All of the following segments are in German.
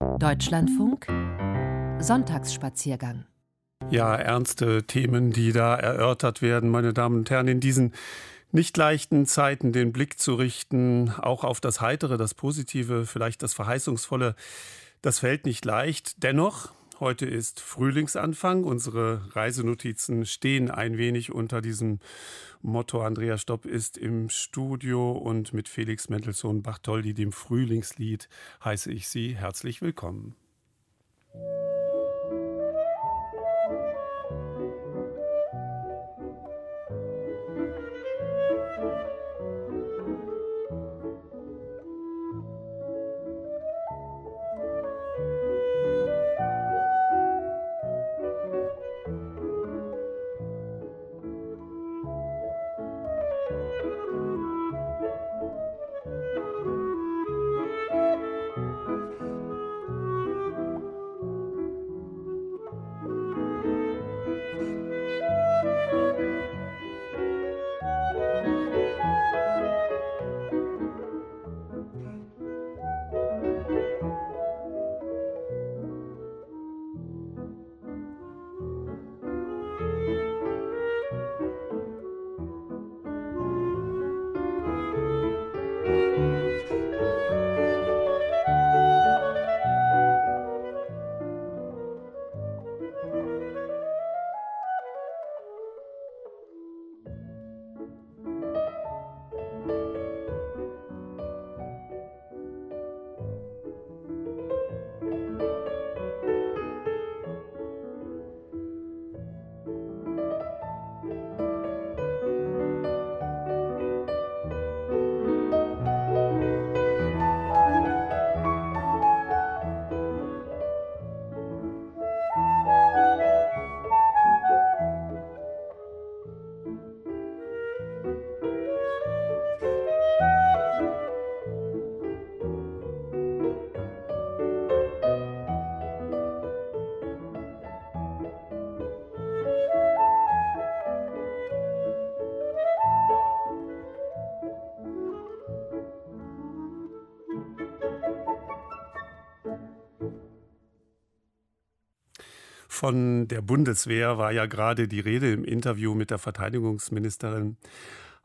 Deutschlandfunk Sonntagsspaziergang. Ja, ernste Themen, die da erörtert werden, meine Damen und Herren, in diesen nicht leichten Zeiten den Blick zu richten, auch auf das Heitere, das Positive, vielleicht das Verheißungsvolle, das fällt nicht leicht. Dennoch, heute ist Frühlingsanfang. Unsere Reisenotizen stehen ein wenig unter diesem Motto. Andrea Stopp ist im Studio und mit Felix Mendelssohn Bartholdy, dem Frühlingslied, heiße ich Sie herzlich willkommen. Von der Bundeswehr war ja gerade die Rede im Interview mit der Verteidigungsministerin.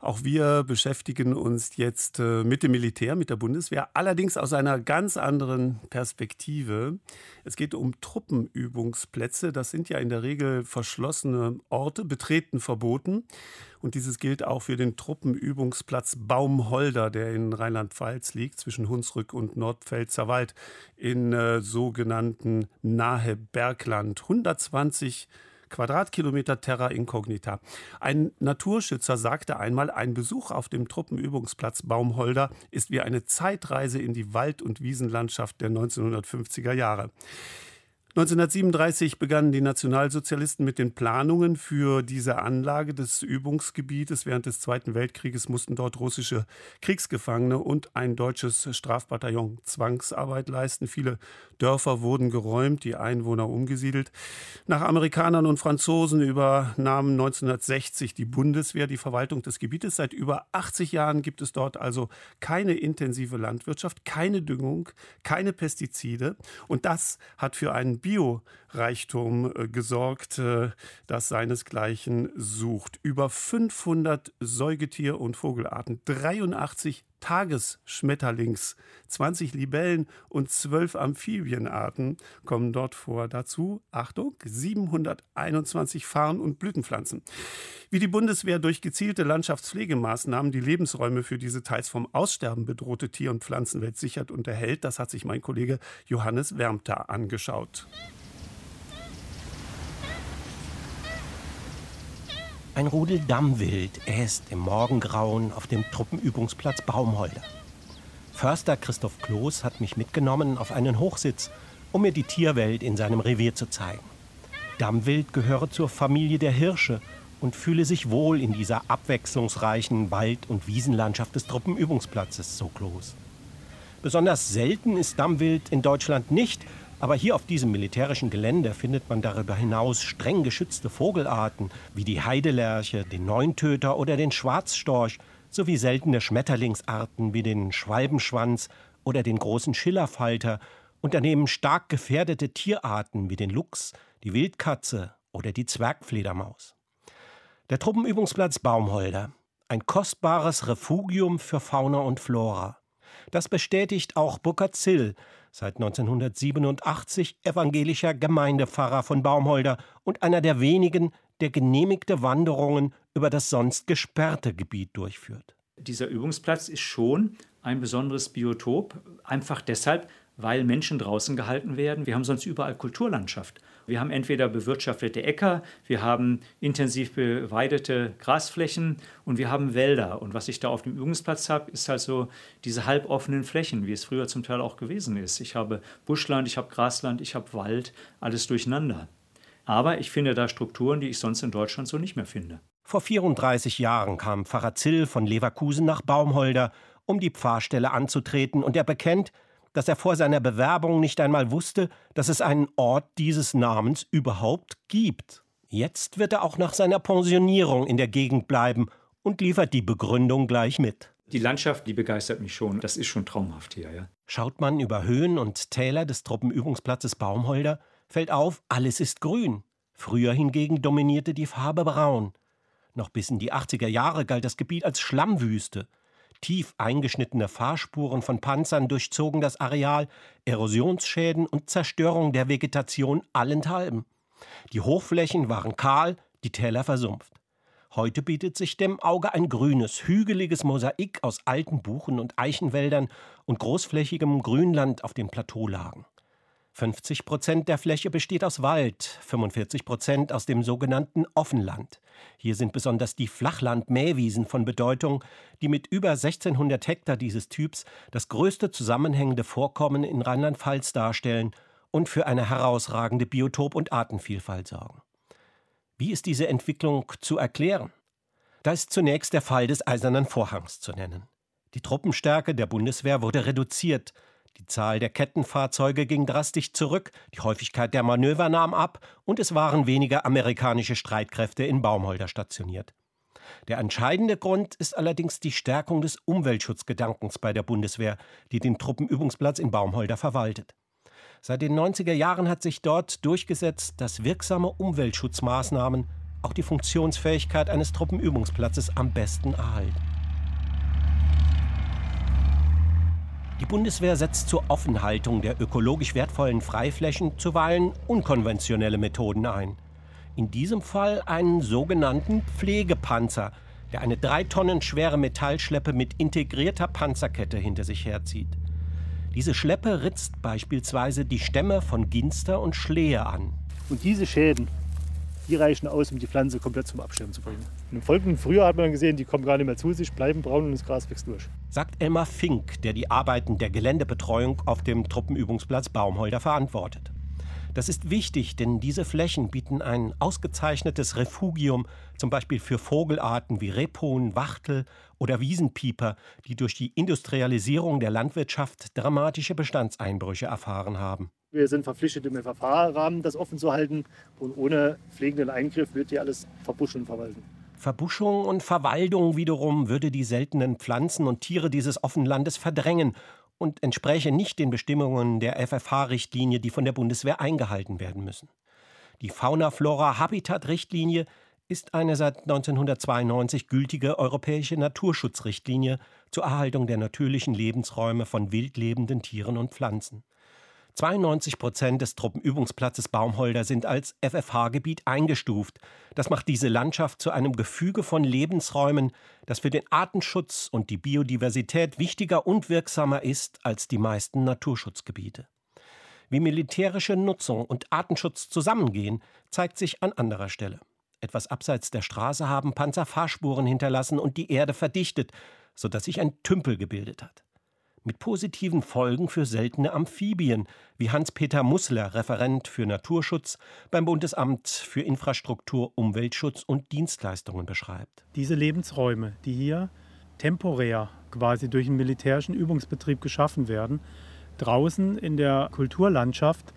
Auch wir beschäftigen uns jetzt äh, mit dem Militär, mit der Bundeswehr, allerdings aus einer ganz anderen Perspektive. Es geht um Truppenübungsplätze. Das sind ja in der Regel verschlossene Orte, betreten verboten. Und dieses gilt auch für den Truppenübungsplatz Baumholder, der in Rheinland-Pfalz liegt, zwischen Hunsrück und Nordpfälzer Wald, in äh, sogenannten Nahe Bergland. 120 Quadratkilometer Terra Incognita. Ein Naturschützer sagte einmal, ein Besuch auf dem Truppenübungsplatz Baumholder ist wie eine Zeitreise in die Wald- und Wiesenlandschaft der 1950er Jahre. 1937 begannen die Nationalsozialisten mit den Planungen für diese Anlage des Übungsgebietes. Während des Zweiten Weltkrieges mussten dort russische Kriegsgefangene und ein deutsches Strafbataillon Zwangsarbeit leisten. Viele Dörfer wurden geräumt, die Einwohner umgesiedelt. Nach Amerikanern und Franzosen übernahm 1960 die Bundeswehr die Verwaltung des Gebietes. Seit über 80 Jahren gibt es dort also keine intensive Landwirtschaft, keine Düngung, keine Pestizide. Und das hat für einen arrepiou. Äh, gesorgt, äh, das seinesgleichen sucht. Über 500 Säugetier- und Vogelarten, 83 Tagesschmetterlings, 20 Libellen und 12 Amphibienarten kommen dort vor. Dazu, Achtung, 721 Farn- und Blütenpflanzen. Wie die Bundeswehr durch gezielte Landschaftspflegemaßnahmen die Lebensräume für diese teils vom Aussterben bedrohte Tier- und Pflanzenwelt sichert und erhält, das hat sich mein Kollege Johannes Wärmter angeschaut. Ein Rudel Dammwild äst im Morgengrauen auf dem Truppenübungsplatz Baumholder. Förster Christoph Kloß hat mich mitgenommen auf einen Hochsitz, um mir die Tierwelt in seinem Revier zu zeigen. Dammwild gehöre zur Familie der Hirsche und fühle sich wohl in dieser abwechslungsreichen Wald- und Wiesenlandschaft des Truppenübungsplatzes, so Kloß. Besonders selten ist Dammwild in Deutschland nicht, aber hier auf diesem militärischen Gelände findet man darüber hinaus streng geschützte Vogelarten wie die Heidelerche, den Neuntöter oder den Schwarzstorch sowie seltene Schmetterlingsarten wie den Schwalbenschwanz oder den großen Schillerfalter und daneben stark gefährdete Tierarten wie den Luchs, die Wildkatze oder die Zwergfledermaus. Der Truppenübungsplatz Baumholder, ein kostbares Refugium für Fauna und Flora. Das bestätigt auch Burkhard Zill, seit 1987 evangelischer Gemeindepfarrer von Baumholder und einer der wenigen, der genehmigte Wanderungen über das sonst gesperrte Gebiet durchführt. Dieser Übungsplatz ist schon ein besonderes Biotop, einfach deshalb, weil Menschen draußen gehalten werden. Wir haben sonst überall Kulturlandschaft. Wir haben entweder bewirtschaftete Äcker, wir haben intensiv beweidete Grasflächen und wir haben Wälder. Und was ich da auf dem Übungsplatz habe, ist halt so diese halboffenen Flächen, wie es früher zum Teil auch gewesen ist. Ich habe Buschland, ich habe Grasland, ich habe Wald, alles durcheinander. Aber ich finde da Strukturen, die ich sonst in Deutschland so nicht mehr finde. Vor 34 Jahren kam Pfarrer Zill von Leverkusen nach Baumholder, um die Pfarrstelle anzutreten, und er bekennt, dass er vor seiner Bewerbung nicht einmal wusste, dass es einen Ort dieses Namens überhaupt gibt. Jetzt wird er auch nach seiner Pensionierung in der Gegend bleiben und liefert die Begründung gleich mit. Die Landschaft, die begeistert mich schon. Das ist schon traumhaft hier, ja. Schaut man über Höhen und Täler des Truppenübungsplatzes Baumholder, fällt auf, alles ist grün. Früher hingegen dominierte die Farbe braun. Noch bis in die 80er Jahre galt das Gebiet als Schlammwüste. Tief eingeschnittene Fahrspuren von Panzern durchzogen das Areal, Erosionsschäden und Zerstörung der Vegetation allenthalben. Die Hochflächen waren kahl, die Täler versumpft. Heute bietet sich dem Auge ein grünes, hügeliges Mosaik aus alten Buchen- und Eichenwäldern und großflächigem Grünland auf den Plateaulagen. 50 Prozent der Fläche besteht aus Wald, 45 Prozent aus dem sogenannten Offenland. Hier sind besonders die Flachland-Mähwiesen von Bedeutung, die mit über 1600 Hektar dieses Typs das größte zusammenhängende Vorkommen in Rheinland-Pfalz darstellen und für eine herausragende Biotop- und Artenvielfalt sorgen. Wie ist diese Entwicklung zu erklären? Da ist zunächst der Fall des Eisernen Vorhangs zu nennen. Die Truppenstärke der Bundeswehr wurde reduziert, die Zahl der Kettenfahrzeuge ging drastisch zurück, die Häufigkeit der Manöver nahm ab und es waren weniger amerikanische Streitkräfte in Baumholder stationiert. Der entscheidende Grund ist allerdings die Stärkung des Umweltschutzgedankens bei der Bundeswehr, die den Truppenübungsplatz in Baumholder verwaltet. Seit den 90er Jahren hat sich dort durchgesetzt, dass wirksame Umweltschutzmaßnahmen auch die Funktionsfähigkeit eines Truppenübungsplatzes am besten erhalten. Die Bundeswehr setzt zur Offenhaltung der ökologisch wertvollen Freiflächen zuweilen unkonventionelle Methoden ein. In diesem Fall einen sogenannten Pflegepanzer, der eine drei Tonnen schwere Metallschleppe mit integrierter Panzerkette hinter sich herzieht. Diese Schleppe ritzt beispielsweise die Stämme von Ginster und Schlehe an. Und diese Schäden die reichen aus, um die Pflanze komplett zum Absterben zu bringen. Im folgenden Frühjahr hat man gesehen, die kommen gar nicht mehr zu sich, bleiben braun und das Gras wächst durch. Sagt Elmar Fink, der die Arbeiten der Geländebetreuung auf dem Truppenübungsplatz Baumholder verantwortet. Das ist wichtig, denn diese Flächen bieten ein ausgezeichnetes Refugium, zum Beispiel für Vogelarten wie Rebhuhn, Wachtel oder Wiesenpieper, die durch die Industrialisierung der Landwirtschaft dramatische Bestandseinbrüche erfahren haben. Wir sind verpflichtet, im FFH-Rahmen das offen zu halten. Und ohne pflegenden Eingriff wird hier alles verbuschen und verwalten. Verbuschung und Verwaldung wiederum würde die seltenen Pflanzen und Tiere dieses Offenlandes verdrängen und entspräche nicht den Bestimmungen der FFH-Richtlinie, die von der Bundeswehr eingehalten werden müssen. Die Fauna-Flora-Habitat-Richtlinie ist eine seit 1992 gültige europäische Naturschutzrichtlinie zur Erhaltung der natürlichen Lebensräume von wildlebenden Tieren und Pflanzen. 92 Prozent des Truppenübungsplatzes Baumholder sind als FFH-Gebiet eingestuft. Das macht diese Landschaft zu einem Gefüge von Lebensräumen, das für den Artenschutz und die Biodiversität wichtiger und wirksamer ist als die meisten Naturschutzgebiete. Wie militärische Nutzung und Artenschutz zusammengehen, zeigt sich an anderer Stelle. Etwas abseits der Straße haben Panzer Fahrspuren hinterlassen und die Erde verdichtet, sodass sich ein Tümpel gebildet hat mit positiven Folgen für seltene Amphibien, wie Hans-Peter Mussler, Referent für Naturschutz beim Bundesamt für Infrastruktur, Umweltschutz und Dienstleistungen beschreibt. Diese Lebensräume, die hier temporär quasi durch einen militärischen Übungsbetrieb geschaffen werden, draußen in der Kulturlandschaft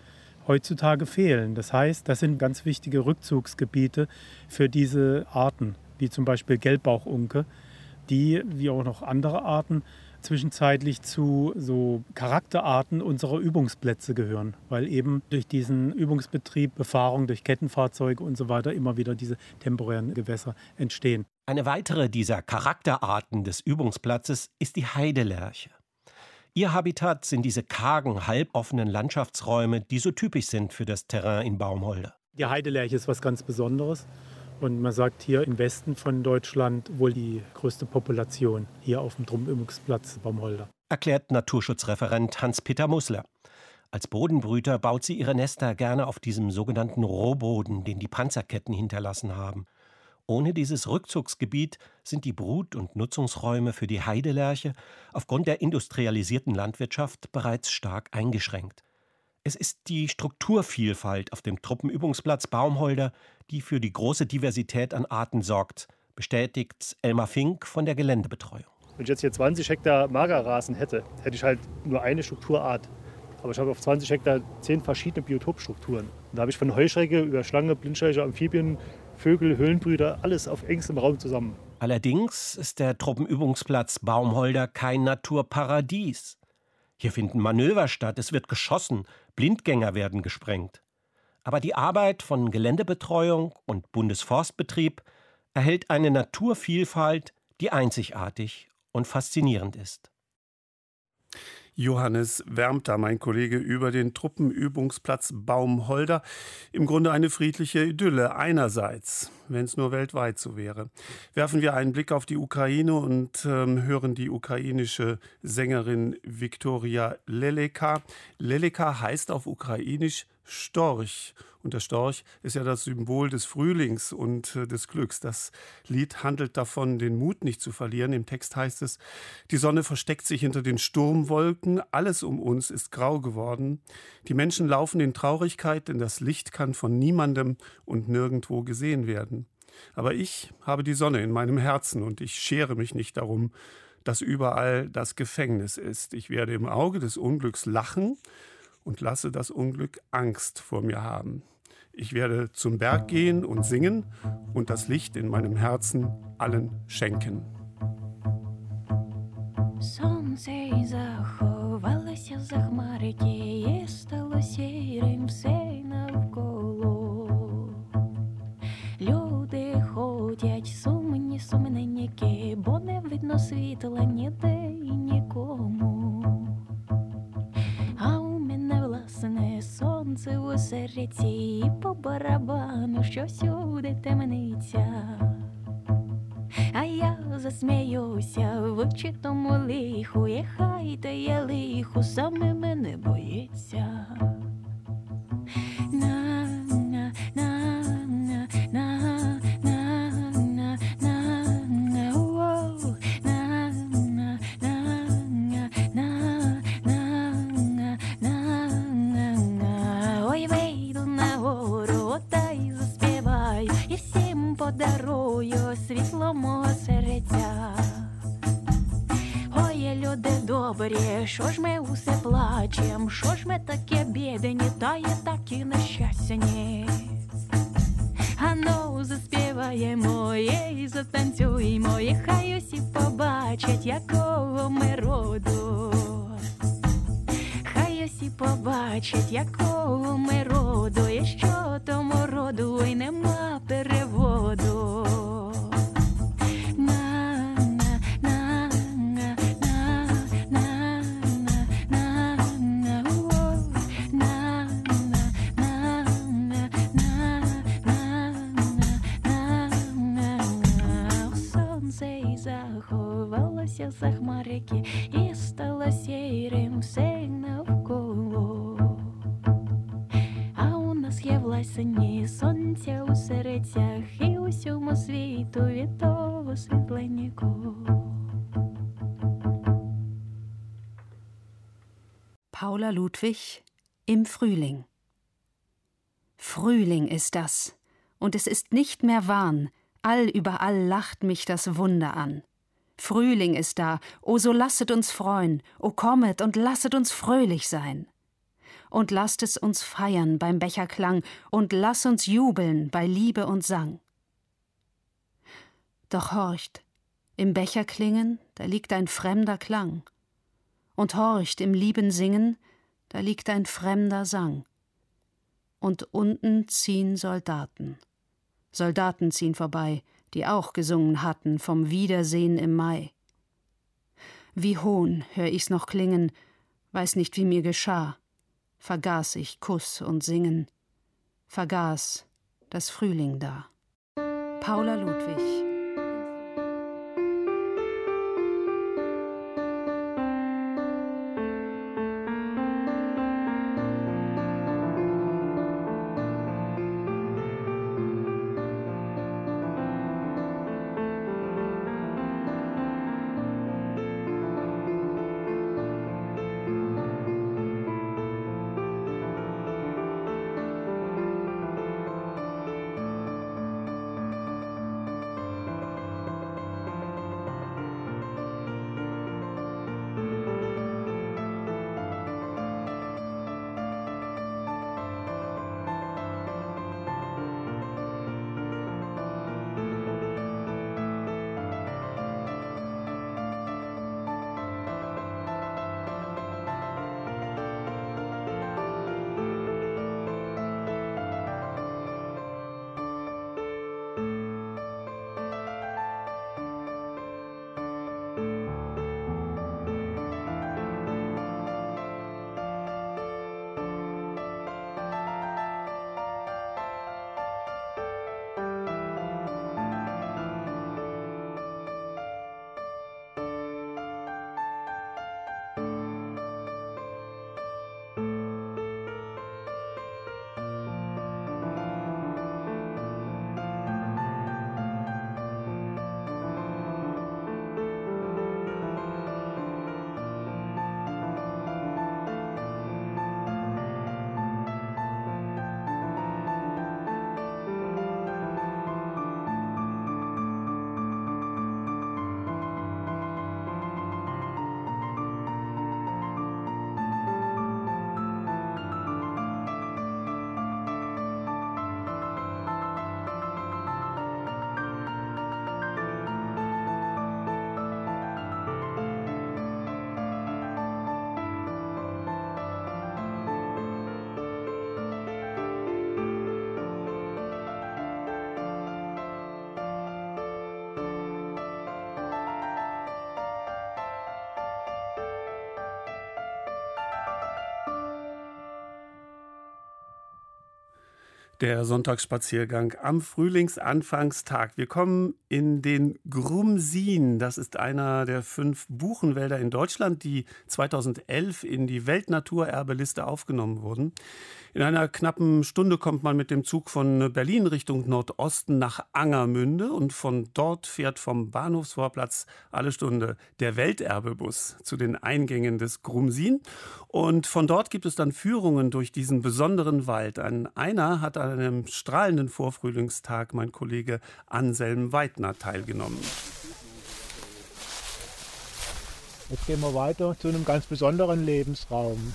heutzutage fehlen. Das heißt, das sind ganz wichtige Rückzugsgebiete für diese Arten, wie zum Beispiel Gelbbauchunke, die, wie auch noch andere Arten, zwischenzeitlich zu so Charakterarten unserer Übungsplätze gehören, weil eben durch diesen Übungsbetrieb, Befahrung durch Kettenfahrzeuge und so weiter immer wieder diese temporären Gewässer entstehen. Eine weitere dieser Charakterarten des Übungsplatzes ist die Heidelerche. Ihr Habitat sind diese kargen, halboffenen Landschaftsräume, die so typisch sind für das Terrain in Baumholder. Die Heidelerche ist was ganz Besonderes. Und man sagt hier im Westen von Deutschland wohl die größte Population hier auf dem Trumübungsplatz Baumholder. Erklärt Naturschutzreferent Hans-Peter Musler. Als Bodenbrüter baut sie ihre Nester gerne auf diesem sogenannten Rohboden, den die Panzerketten hinterlassen haben. Ohne dieses Rückzugsgebiet sind die Brut- und Nutzungsräume für die Heidelerche aufgrund der industrialisierten Landwirtschaft bereits stark eingeschränkt. Es ist die Strukturvielfalt auf dem Truppenübungsplatz Baumholder, die für die große Diversität an Arten sorgt, bestätigt Elmar Fink von der Geländebetreuung. Wenn ich jetzt hier 20 Hektar Magerrasen hätte, hätte ich halt nur eine Strukturart. Aber ich habe auf 20 Hektar zehn verschiedene Biotopstrukturen. Da habe ich von Heuschrecke über Schlange, Blindschleicher, Amphibien, Vögel, Höhlenbrüder, alles auf engstem Raum zusammen. Allerdings ist der Truppenübungsplatz Baumholder kein Naturparadies. Hier finden Manöver statt, es wird geschossen, Blindgänger werden gesprengt. Aber die Arbeit von Geländebetreuung und Bundesforstbetrieb erhält eine Naturvielfalt, die einzigartig und faszinierend ist. Johannes Wärmter, mein Kollege, über den Truppenübungsplatz Baumholder. Im Grunde eine friedliche Idylle einerseits, wenn es nur weltweit so wäre. Werfen wir einen Blick auf die Ukraine und ähm, hören die ukrainische Sängerin Viktoria Leleka. Leleka heißt auf Ukrainisch Storch. Und der Storch ist ja das Symbol des Frühlings und äh, des Glücks. Das Lied handelt davon, den Mut nicht zu verlieren. Im Text heißt es, die Sonne versteckt sich hinter den Sturmwolken, alles um uns ist grau geworden. Die Menschen laufen in Traurigkeit, denn das Licht kann von niemandem und nirgendwo gesehen werden. Aber ich habe die Sonne in meinem Herzen und ich schere mich nicht darum, dass überall das Gefängnis ist. Ich werde im Auge des Unglücks lachen und lasse das Unglück Angst vor mir haben. Ich werde zum Berg gehen und singen und das Licht in meinem Herzen allen schenken. Сонце заховалося за хмарики, і стало сірим все навколо. Люди ходять сумні, сумненькі, бо не видно світла ніде і нікому. Сонце серці, по барабану, що всюди темниця. А я засміюся в очі тому лиху, і хай та я лиху, саме мене боїться. Frühling. Frühling ist das, und es ist nicht mehr Wahn, all überall lacht mich das Wunder an. Frühling ist da, o so lasset uns freuen, o kommet und lasset uns fröhlich sein. Und lasst es uns feiern beim Becherklang, und lass uns jubeln bei Liebe und Sang. Doch horcht, Im Becher klingen, da liegt ein fremder Klang. Und horcht im lieben Singen, da liegt ein fremder Sang. Und unten ziehen Soldaten. Soldaten ziehen vorbei, die auch gesungen hatten vom Wiedersehen im Mai. Wie Hohn hör ich's noch klingen, weiß nicht, wie mir geschah, vergaß ich Kuss und Singen, vergaß das Frühling da. Paula Ludwig Der Sonntagsspaziergang am Frühlingsanfangstag. Wir kommen in den Grumsin. Das ist einer der fünf Buchenwälder in Deutschland, die 2011 in die Weltnaturerbeliste aufgenommen wurden. In einer knappen Stunde kommt man mit dem Zug von Berlin Richtung Nordosten nach Angermünde und von dort fährt vom Bahnhofsvorplatz alle Stunde der Welterbebus zu den Eingängen des Grumsin. Und von dort gibt es dann Führungen durch diesen besonderen Wald. An einer hat an einem strahlenden Vorfrühlingstag mein Kollege Anselm Weidner teilgenommen. Jetzt gehen wir weiter zu einem ganz besonderen Lebensraum.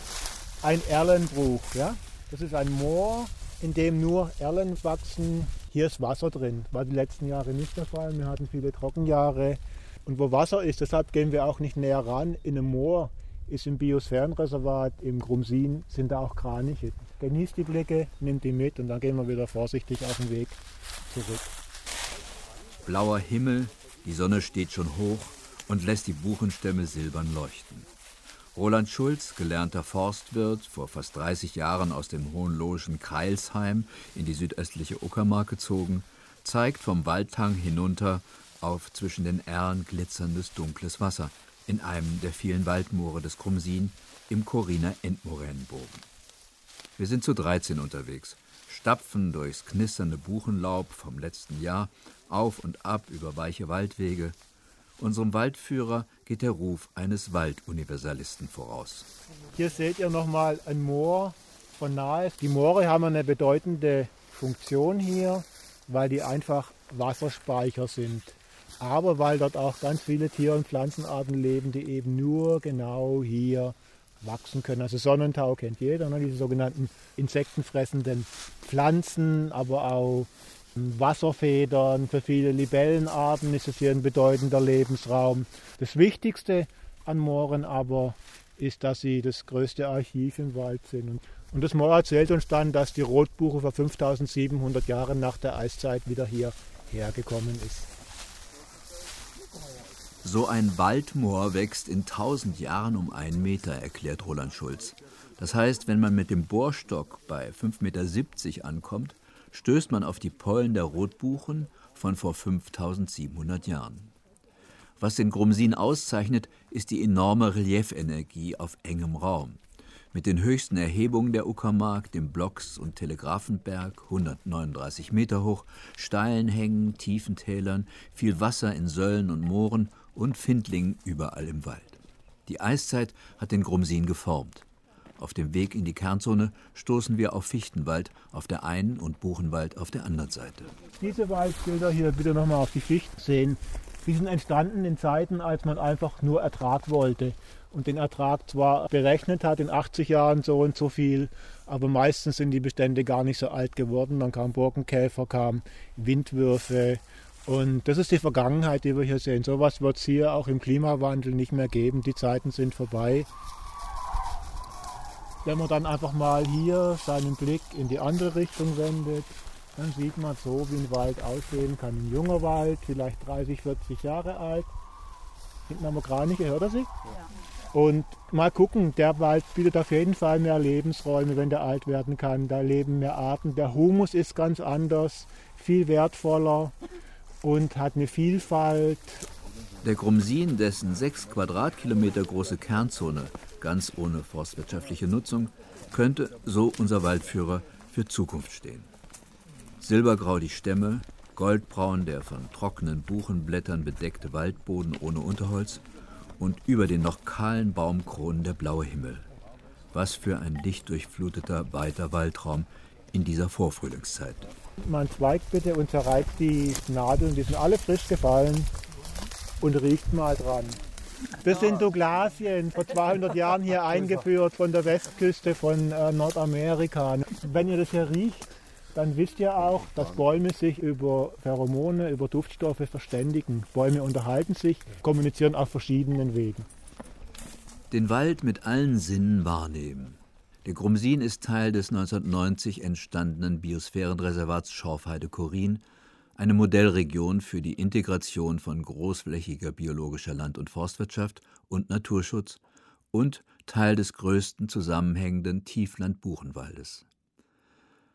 Ein Erlenbruch, ja? Das ist ein Moor, in dem nur Erlen wachsen. Hier ist Wasser drin. War die letzten Jahre nicht der Fall. Wir hatten viele Trockenjahre. Und wo Wasser ist, deshalb gehen wir auch nicht näher ran. In einem Moor ist im Biosphärenreservat im Grumsin sind da auch Kraniche. Genießt die Blicke, nimmt die mit und dann gehen wir wieder vorsichtig auf den Weg zurück. Blauer Himmel, die Sonne steht schon hoch und lässt die Buchenstämme silbern leuchten. Roland Schulz, gelernter Forstwirt, vor fast 30 Jahren aus dem hohenlohischen Kreilsheim in die südöstliche Uckermark gezogen, zeigt vom Waldhang hinunter auf zwischen den Erlen glitzerndes dunkles Wasser in einem der vielen Waldmoore des Krumsin im Coriner Endmoränenbogen. Wir sind zu 13 unterwegs, stapfen durchs knisternde Buchenlaub vom letzten Jahr, auf und ab über weiche Waldwege, Unserem Waldführer geht der Ruf eines Walduniversalisten voraus. Hier seht ihr nochmal ein Moor von nahe. Die Moore haben eine bedeutende Funktion hier, weil die einfach Wasserspeicher sind. Aber weil dort auch ganz viele Tier- und Pflanzenarten leben, die eben nur genau hier wachsen können. Also Sonnentau kennt jeder, ne? diese sogenannten insektenfressenden Pflanzen, aber auch Wasserfedern, für viele Libellenarten ist es hier ein bedeutender Lebensraum. Das Wichtigste an Mooren aber ist, dass sie das größte Archiv im Wald sind. Und das Moor erzählt uns dann, dass die Rotbuche vor 5700 Jahren nach der Eiszeit wieder hierher gekommen ist. So ein Waldmoor wächst in 1000 Jahren um einen Meter, erklärt Roland Schulz. Das heißt, wenn man mit dem Bohrstock bei 5,70 Meter ankommt, stößt man auf die Pollen der Rotbuchen von vor 5700 Jahren. Was den Grumsin auszeichnet, ist die enorme Reliefenergie auf engem Raum. Mit den höchsten Erhebungen der Uckermark, dem Blocks- und Telegrafenberg, 139 Meter hoch, steilen Hängen, tiefen Tälern, viel Wasser in Söllen und Mooren und Findlingen überall im Wald. Die Eiszeit hat den Grumsin geformt. Auf dem Weg in die Kernzone stoßen wir auf Fichtenwald auf der einen und Buchenwald auf der anderen Seite. Diese Waldbilder hier bitte nochmal auf die Fichten sehen. Die sind entstanden in Zeiten, als man einfach nur Ertrag wollte und den Ertrag zwar berechnet hat in 80 Jahren so und so viel, aber meistens sind die Bestände gar nicht so alt geworden. Dann kam Borkenkäfer, kam Windwürfe und das ist die Vergangenheit, die wir hier sehen. So etwas wird es hier auch im Klimawandel nicht mehr geben. Die Zeiten sind vorbei. Wenn man dann einfach mal hier seinen Blick in die andere Richtung wendet, dann sieht man so, wie ein Wald aussehen kann. Ein junger Wald, vielleicht 30, 40 Jahre alt. Hinten haben wir Kraniche, hört er sich? Ja. Und mal gucken, der Wald bietet auf jeden Fall mehr Lebensräume, wenn der alt werden kann. Da leben mehr Arten. Der Humus ist ganz anders, viel wertvoller und hat eine Vielfalt. Der Grumsin, dessen sechs Quadratkilometer große Kernzone ganz ohne forstwirtschaftliche Nutzung, könnte, so unser Waldführer, für Zukunft stehen. Silbergrau die Stämme, goldbraun der von trockenen Buchenblättern bedeckte Waldboden ohne Unterholz und über den noch kahlen Baumkronen der blaue Himmel. Was für ein dicht durchfluteter, weiter Waldraum in dieser Vorfrühlingszeit. Man zweigt bitte und zerreibt die Nadeln, die sind alle frisch gefallen und riecht mal dran. Das sind Douglasien, vor 200 Jahren hier eingeführt von der Westküste von äh, Nordamerika. Wenn ihr das hier riecht, dann wisst ihr auch, dass Bäume sich über Pheromone, über Duftstoffe verständigen. Bäume unterhalten sich, kommunizieren auf verschiedenen Wegen. Den Wald mit allen Sinnen wahrnehmen. Der Grumsin ist Teil des 1990 entstandenen Biosphärenreservats Schorfheide-Korin eine Modellregion für die Integration von großflächiger biologischer Land- und Forstwirtschaft und Naturschutz und Teil des größten zusammenhängenden Tiefland-Buchenwaldes.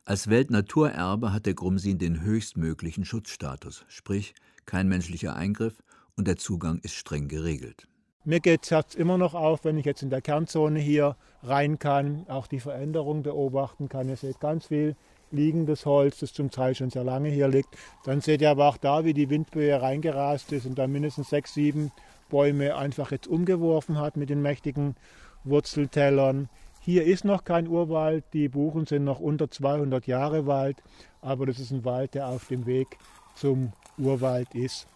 Als Weltnaturerbe hat der Grumsin den höchstmöglichen Schutzstatus, sprich kein menschlicher Eingriff und der Zugang ist streng geregelt. Mir geht Herz immer noch auf, wenn ich jetzt in der Kernzone hier rein kann, auch die Veränderung beobachten kann. Ihr seht ganz viel liegendes Holz, das zum Teil schon sehr lange hier liegt. Dann seht ihr aber auch da, wie die Windböe reingerast ist und da mindestens sechs, sieben Bäume einfach jetzt umgeworfen hat mit den mächtigen Wurzeltellern. Hier ist noch kein Urwald, die Buchen sind noch unter 200 Jahre Wald, aber das ist ein Wald, der auf dem Weg zum Urwald ist.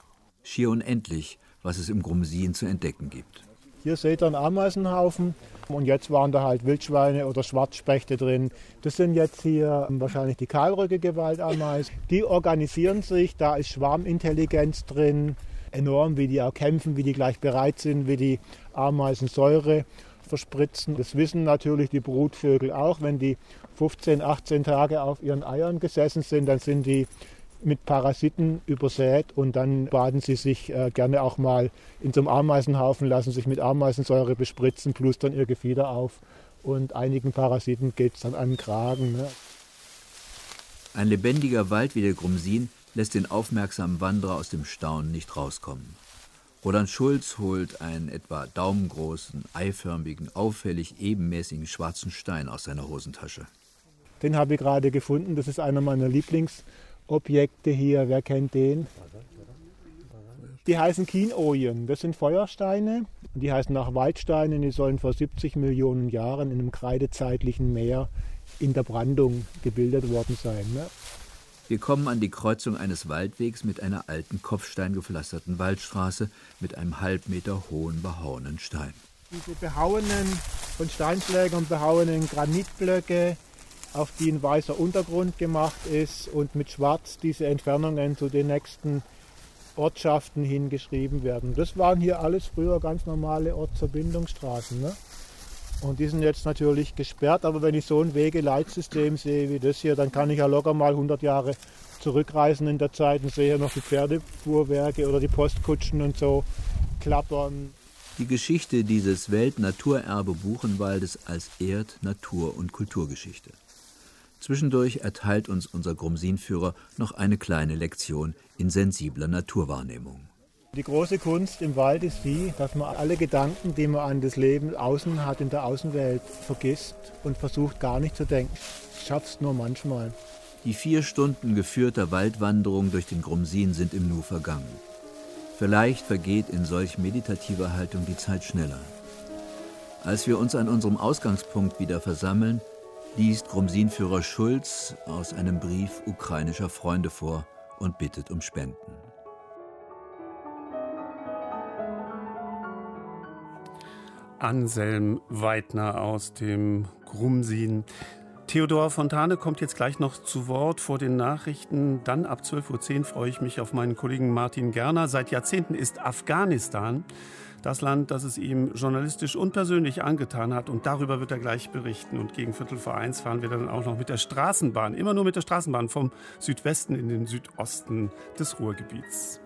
Schier unendlich, was es im Grumsin zu entdecken gibt. Hier seht ihr einen Ameisenhaufen und jetzt waren da halt Wildschweine oder Schwarzspechte drin. Das sind jetzt hier wahrscheinlich die kahlrückige Waldameisen. Die organisieren sich, da ist Schwarmintelligenz drin. Enorm, wie die auch kämpfen, wie die gleich bereit sind, wie die Ameisen Säure verspritzen. Das wissen natürlich die Brutvögel auch. Wenn die 15, 18 Tage auf ihren Eiern gesessen sind, dann sind die mit Parasiten übersät und dann baden sie sich äh, gerne auch mal in so einem Ameisenhaufen, lassen sich mit Ameisensäure bespritzen, plustern ihr Gefieder auf und einigen Parasiten geht es dann an den Kragen. Ne? Ein lebendiger Wald wie der Grumsin lässt den aufmerksamen Wanderer aus dem Staunen nicht rauskommen. Roland Schulz holt einen etwa daumengroßen, eiförmigen, auffällig ebenmäßigen schwarzen Stein aus seiner Hosentasche. Den habe ich gerade gefunden. Das ist einer meiner Lieblings- Objekte hier. Wer kennt den? Die heißen Kienojen. Das sind Feuersteine. Die heißen nach Waldsteinen. Die sollen vor 70 Millionen Jahren in einem kreidezeitlichen Meer in der Brandung gebildet worden sein. Ne? Wir kommen an die Kreuzung eines Waldwegs mit einer alten kopfsteingepflasterten Waldstraße mit einem halbmeter hohen behauenen Stein. Diese behauenen, von Steinschlägern behauenen Granitblöcke auf die ein weißer Untergrund gemacht ist und mit Schwarz diese Entfernungen zu den nächsten Ortschaften hingeschrieben werden. Das waren hier alles früher ganz normale Ortsverbindungsstraßen. Ne? Und die sind jetzt natürlich gesperrt, aber wenn ich so ein Wegeleitsystem sehe wie das hier, dann kann ich ja locker mal 100 Jahre zurückreisen in der Zeit und sehe noch die Pferdefuhrwerke oder die Postkutschen und so klappern. Die Geschichte dieses Weltnaturerbe Buchenwaldes als Erd-, Natur- und Kulturgeschichte. Zwischendurch erteilt uns unser Grumsin-Führer noch eine kleine Lektion in sensibler Naturwahrnehmung. Die große Kunst im Wald ist die, dass man alle Gedanken, die man an das Leben außen hat, in der Außenwelt vergisst und versucht gar nicht zu denken. Das schaffst nur manchmal. Die vier Stunden geführter Waldwanderung durch den Grumsin sind im Nu vergangen. Vielleicht vergeht in solch meditativer Haltung die Zeit schneller. Als wir uns an unserem Ausgangspunkt wieder versammeln, liest Grumsin-Führer Schulz aus einem Brief ukrainischer Freunde vor und bittet um Spenden. Anselm Weidner aus dem Grumsin. Theodor Fontane kommt jetzt gleich noch zu Wort vor den Nachrichten. Dann ab 12.10 Uhr freue ich mich auf meinen Kollegen Martin Gerner. Seit Jahrzehnten ist Afghanistan das Land, das es ihm journalistisch und persönlich angetan hat. Und darüber wird er gleich berichten. Und gegen Viertel vor eins fahren wir dann auch noch mit der Straßenbahn, immer nur mit der Straßenbahn vom Südwesten in den Südosten des Ruhrgebiets.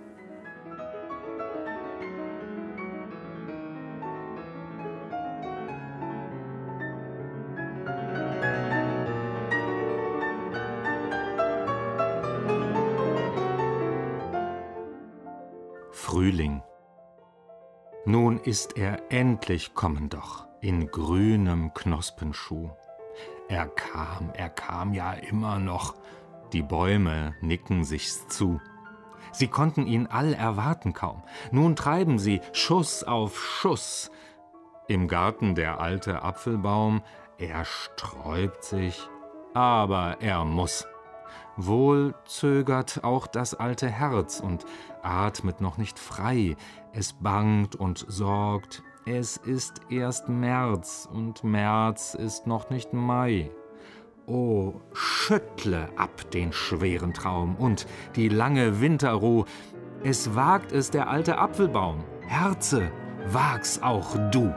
Ist er endlich kommen doch, in grünem Knospenschuh. Er kam, er kam ja immer noch, die Bäume nicken sich's zu. Sie konnten ihn all erwarten kaum, nun treiben sie Schuss auf Schuss. Im Garten der alte Apfelbaum, er sträubt sich, aber er muss. Wohl zögert auch das alte Herz und atmet noch nicht frei, es bangt und sorgt, es ist erst März und März ist noch nicht Mai. O, schüttle ab den schweren Traum und die lange Winterruh, es wagt es der alte Apfelbaum, Herze, wag's auch du.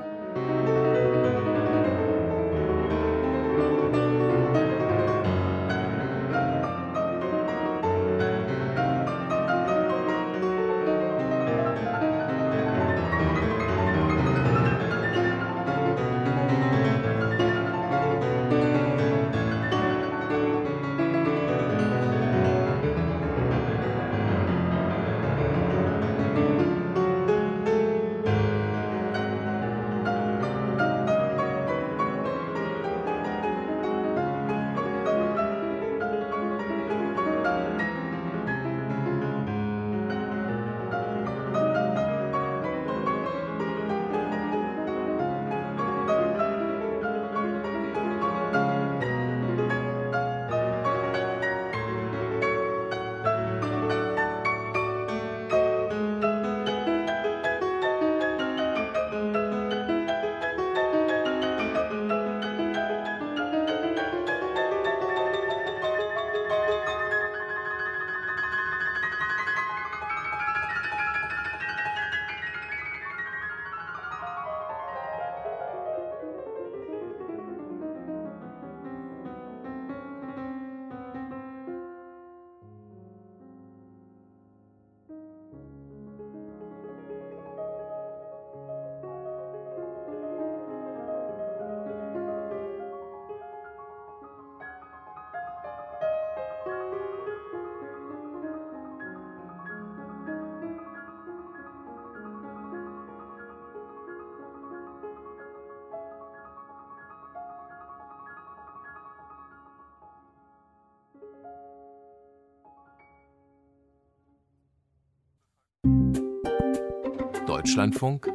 Deutschlandfunk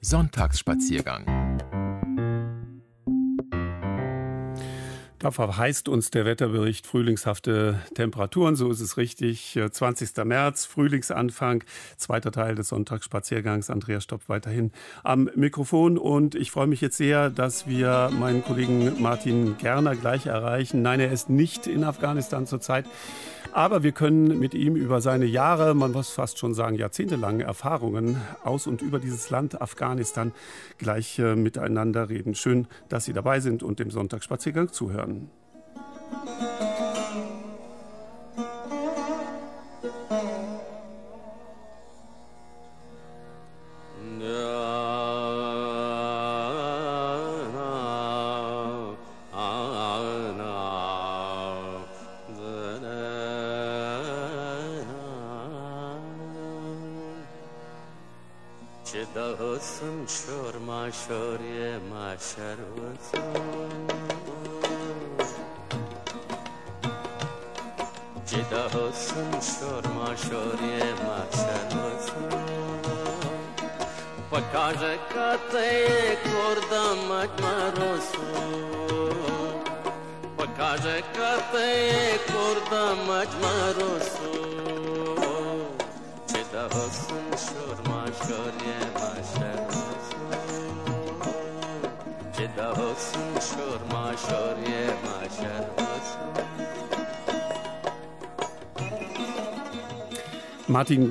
Sonntagsspaziergang Da verheißt uns der Wetterbericht frühlingshafte Temperaturen, so ist es richtig. 20. Äh, März, Frühlingsanfang, zweiter Teil des Sonntagsspaziergangs. Andreas Stopp weiterhin am Mikrofon und ich freue mich jetzt sehr, dass wir meinen Kollegen Martin Gerner gleich erreichen. Nein, er ist nicht in Afghanistan zurzeit. Aber wir können mit ihm über seine Jahre, man muss fast schon sagen jahrzehntelange Erfahrungen aus und über dieses Land Afghanistan gleich äh, miteinander reden. Schön, dass Sie dabei sind und dem Sonntagsspaziergang zuhören.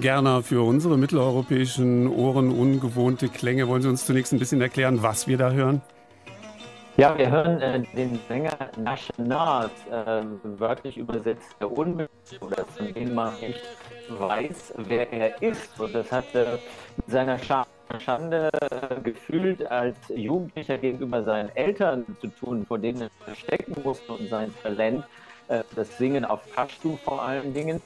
Gerner für unsere mitteleuropäischen Ohren ungewohnte Klänge. Wollen Sie uns zunächst ein bisschen erklären, was wir da hören? Ja, wir hören äh, den Sänger National, äh, wörtlich übersetzt der Unmögliche, oder von dem man nicht weiß, wer er ist. Und das hat äh, mit seiner Schande äh, gefühlt als Jugendlicher gegenüber seinen Eltern zu tun, vor denen er verstecken musste und sein Talent, äh, das Singen auf Pashtu vor allen Dingen,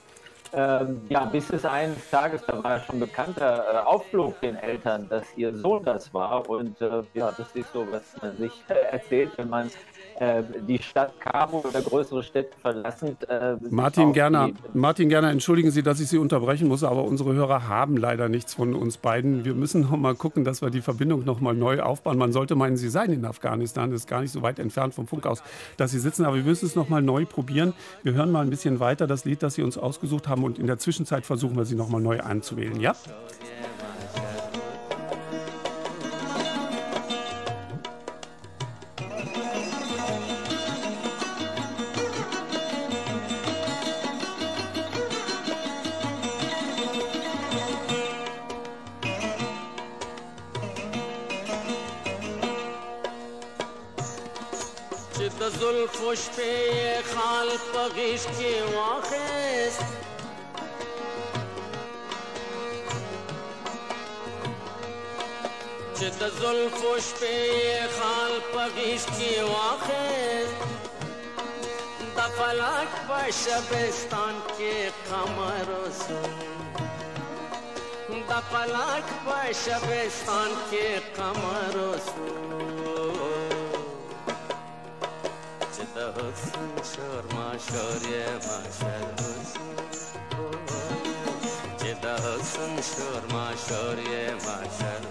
ähm, ja, bis es eines Tages, da war schon bekannter, äh, aufflog den Eltern, dass ihr Sohn das war. Und äh, ja, das ist so, was man sich äh, erzählt, wenn man äh, die Stadt Kabul oder größere Städte verlassen. Äh, Martin Gerner, Martin Gerner, entschuldigen Sie, dass ich Sie unterbrechen muss, aber unsere Hörer haben leider nichts von uns beiden. Wir müssen noch mal gucken, dass wir die Verbindung noch mal neu aufbauen. Man sollte meinen, Sie seien in Afghanistan, das ist gar nicht so weit entfernt vom Funk aus, dass Sie sitzen, aber wir müssen es noch mal neu probieren. Wir hören mal ein bisschen weiter das Lied, das Sie uns ausgesucht haben und in der Zwischenzeit versuchen wir Sie noch mal neu anzuwählen, ja? غیش کې واخیست چې د زلفو شپې خال په غیش کې واخیست د فلک په شبستان کې قمر وسو د فلک په شبستان کې قمر وسو Sar maşar ye maşar Ceda olsun şor maşar ye maşar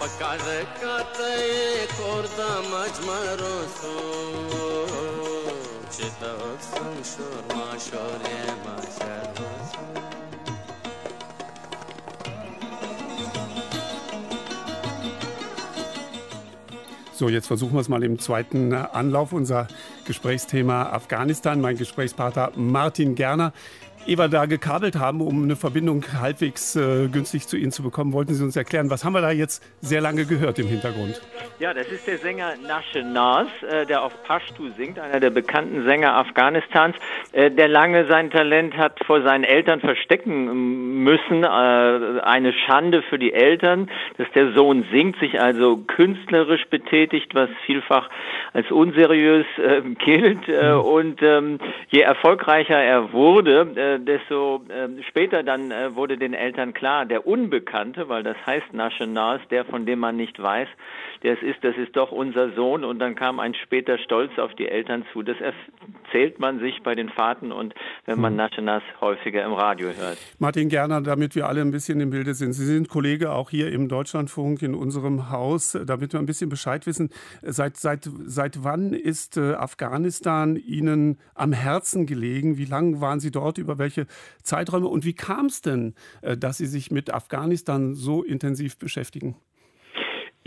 Pakar katay korda macmar olsun. Ceda olsun şor maşar So, jetzt versuchen wir es mal im zweiten Anlauf. Unser Gesprächsthema Afghanistan. Mein Gesprächspartner Martin Gerner. Wir da gekabelt haben, um eine Verbindung halbwegs äh, günstig zu Ihnen zu bekommen, wollten Sie uns erklären, was haben wir da jetzt sehr lange gehört im Hintergrund? Ja, das ist der Sänger Nashe Nas, äh, der auf Pashtu singt, einer der bekannten Sänger Afghanistans, äh, der lange sein Talent hat vor seinen Eltern verstecken müssen. Äh, eine Schande für die Eltern, dass der Sohn singt, sich also künstlerisch betätigt, was vielfach als unseriös äh, gilt. Äh, mhm. Und ähm, je erfolgreicher er wurde, desto äh, später dann äh, wurde den Eltern klar, der Unbekannte, weil das heißt Nationals, der von dem man nicht weiß, der es ist, das ist doch unser Sohn. Und dann kam ein später Stolz auf die Eltern zu. Das erzählt man sich bei den Fahrten und wenn man hm. Nationals häufiger im Radio hört. Martin Gerner, damit wir alle ein bisschen im Bilde sind. Sie sind Kollege auch hier im Deutschlandfunk in unserem Haus, damit wir ein bisschen Bescheid wissen. Seit, seit, seit wann ist äh, Afghanistan Ihnen am Herzen gelegen? Wie lange waren Sie dort? Über welche Zeiträume? Und wie kam es denn, äh, dass Sie sich mit Afghanistan so intensiv beschäftigen?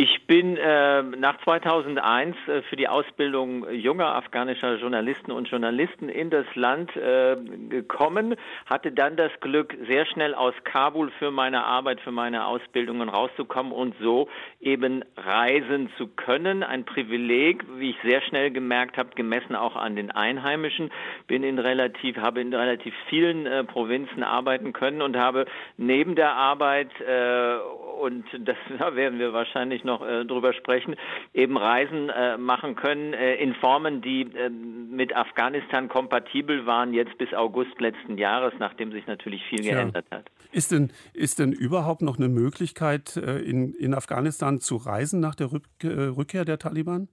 Ich bin äh, nach 2001 äh, für die Ausbildung junger afghanischer Journalisten und Journalisten in das Land äh, gekommen, hatte dann das Glück, sehr schnell aus Kabul für meine Arbeit, für meine Ausbildungen rauszukommen und so eben reisen zu können. Ein Privileg, wie ich sehr schnell gemerkt habe, gemessen auch an den Einheimischen. Bin in relativ, habe in relativ vielen äh, Provinzen arbeiten können und habe neben der Arbeit äh, und das da werden wir wahrscheinlich noch äh, drüber sprechen, eben Reisen äh, machen können äh, in Formen, die äh, mit Afghanistan kompatibel waren, jetzt bis August letzten Jahres, nachdem sich natürlich viel Tja. geändert hat. Ist denn, ist denn überhaupt noch eine Möglichkeit, äh, in, in Afghanistan zu reisen nach der Rück, äh, Rückkehr der Taliban?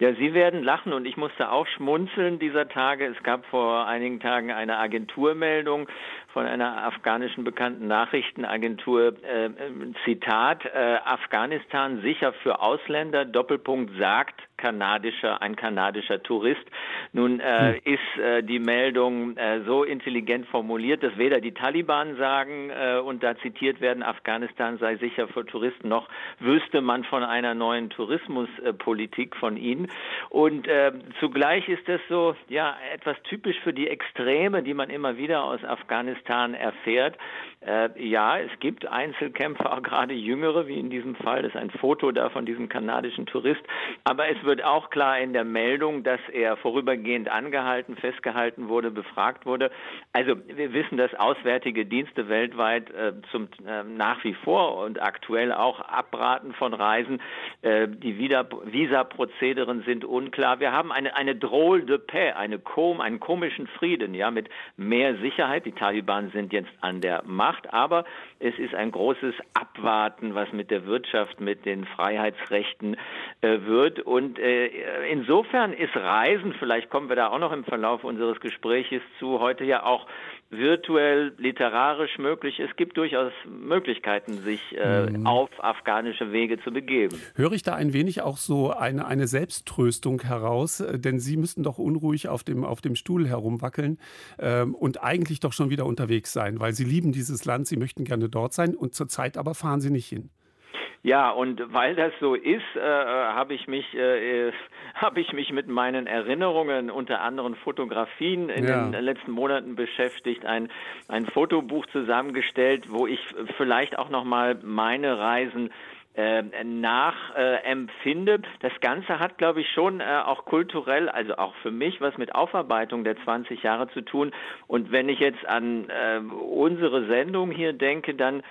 Ja, Sie werden lachen und ich musste auch schmunzeln dieser Tage. Es gab vor einigen Tagen eine Agenturmeldung von einer afghanischen bekannten Nachrichtenagentur. Äh, Zitat, äh, Afghanistan sicher für Ausländer, Doppelpunkt sagt, kanadischer, ein kanadischer Tourist. Nun äh, hm. ist äh, die Meldung äh, so intelligent formuliert, dass weder die Taliban sagen äh, und da zitiert werden, Afghanistan sei sicher für Touristen, noch wüsste man von einer neuen Tourismuspolitik von ihnen. Und äh, zugleich ist es so, ja, etwas typisch für die Extreme, die man immer wieder aus Afghanistan erfährt. Äh, ja, es gibt Einzelkämpfer, auch gerade jüngere, wie in diesem Fall. Das ist ein Foto da von diesem kanadischen Tourist. Aber es wird auch klar in der Meldung, dass er vorübergehend angehalten, festgehalten wurde, befragt wurde. Also wir wissen, dass auswärtige Dienste weltweit äh, zum äh, nach wie vor und aktuell auch abraten von Reisen. Äh, die Visa-Prozederen sind unklar. Wir haben eine eine Drôle de paix, eine kom einen komischen Frieden, ja, mit mehr Sicherheit. Die Taliban sind jetzt an der Macht, aber es ist ein großes Abwarten, was mit der Wirtschaft, mit den Freiheitsrechten äh, wird. Und äh, insofern ist Reisen, vielleicht kommen wir da auch noch im Verlauf unseres Gespräches zu, heute ja auch virtuell, literarisch möglich. Es gibt durchaus Möglichkeiten, sich äh, mhm. auf afghanische Wege zu begeben. Höre ich da ein wenig auch so eine, eine Selbsttröstung heraus? Äh, denn Sie müssten doch unruhig auf dem, auf dem Stuhl herumwackeln ähm, und eigentlich doch schon wieder unterwegs sein, weil Sie lieben dieses Land, Sie möchten gerne dort sein und zurzeit aber fahren Sie nicht hin. Ja, und weil das so ist, äh, habe ich mich äh, habe ich mich mit meinen Erinnerungen, unter anderem Fotografien, in ja. den letzten Monaten beschäftigt, ein ein Fotobuch zusammengestellt, wo ich vielleicht auch noch mal meine Reisen äh, nachempfinde. Äh, das Ganze hat, glaube ich, schon äh, auch kulturell, also auch für mich, was mit Aufarbeitung der 20 Jahre zu tun. Und wenn ich jetzt an äh, unsere Sendung hier denke, dann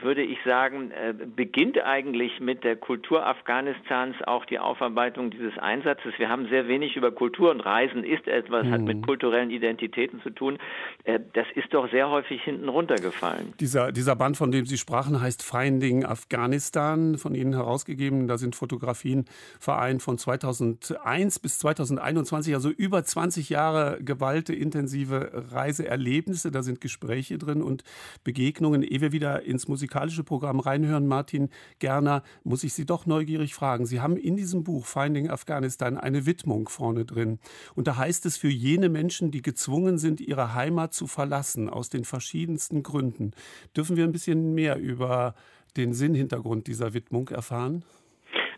würde ich sagen, äh, beginnt eigentlich mit der Kultur Afghanistans auch die Aufarbeitung dieses Einsatzes. Wir haben sehr wenig über Kultur und Reisen ist etwas, mhm. hat mit mhm. kulturellen Identitäten zu tun. Äh, das ist doch sehr häufig hinten runtergefallen. Dieser, dieser Band, von dem Sie sprachen, heißt Finding Afghanistan, von Ihnen herausgegeben. Da sind Fotografien vereint von 2001 bis 2021, also über 20 Jahre geballte, intensive Reiseerlebnisse. Da sind Gespräche drin und Begegnungen, ehe wir wieder ins Museum musikalische Programm reinhören, Martin Gerner, muss ich Sie doch neugierig fragen. Sie haben in diesem Buch Finding Afghanistan eine Widmung vorne drin. Und da heißt es für jene Menschen, die gezwungen sind, ihre Heimat zu verlassen, aus den verschiedensten Gründen. Dürfen wir ein bisschen mehr über den Sinnhintergrund dieser Widmung erfahren?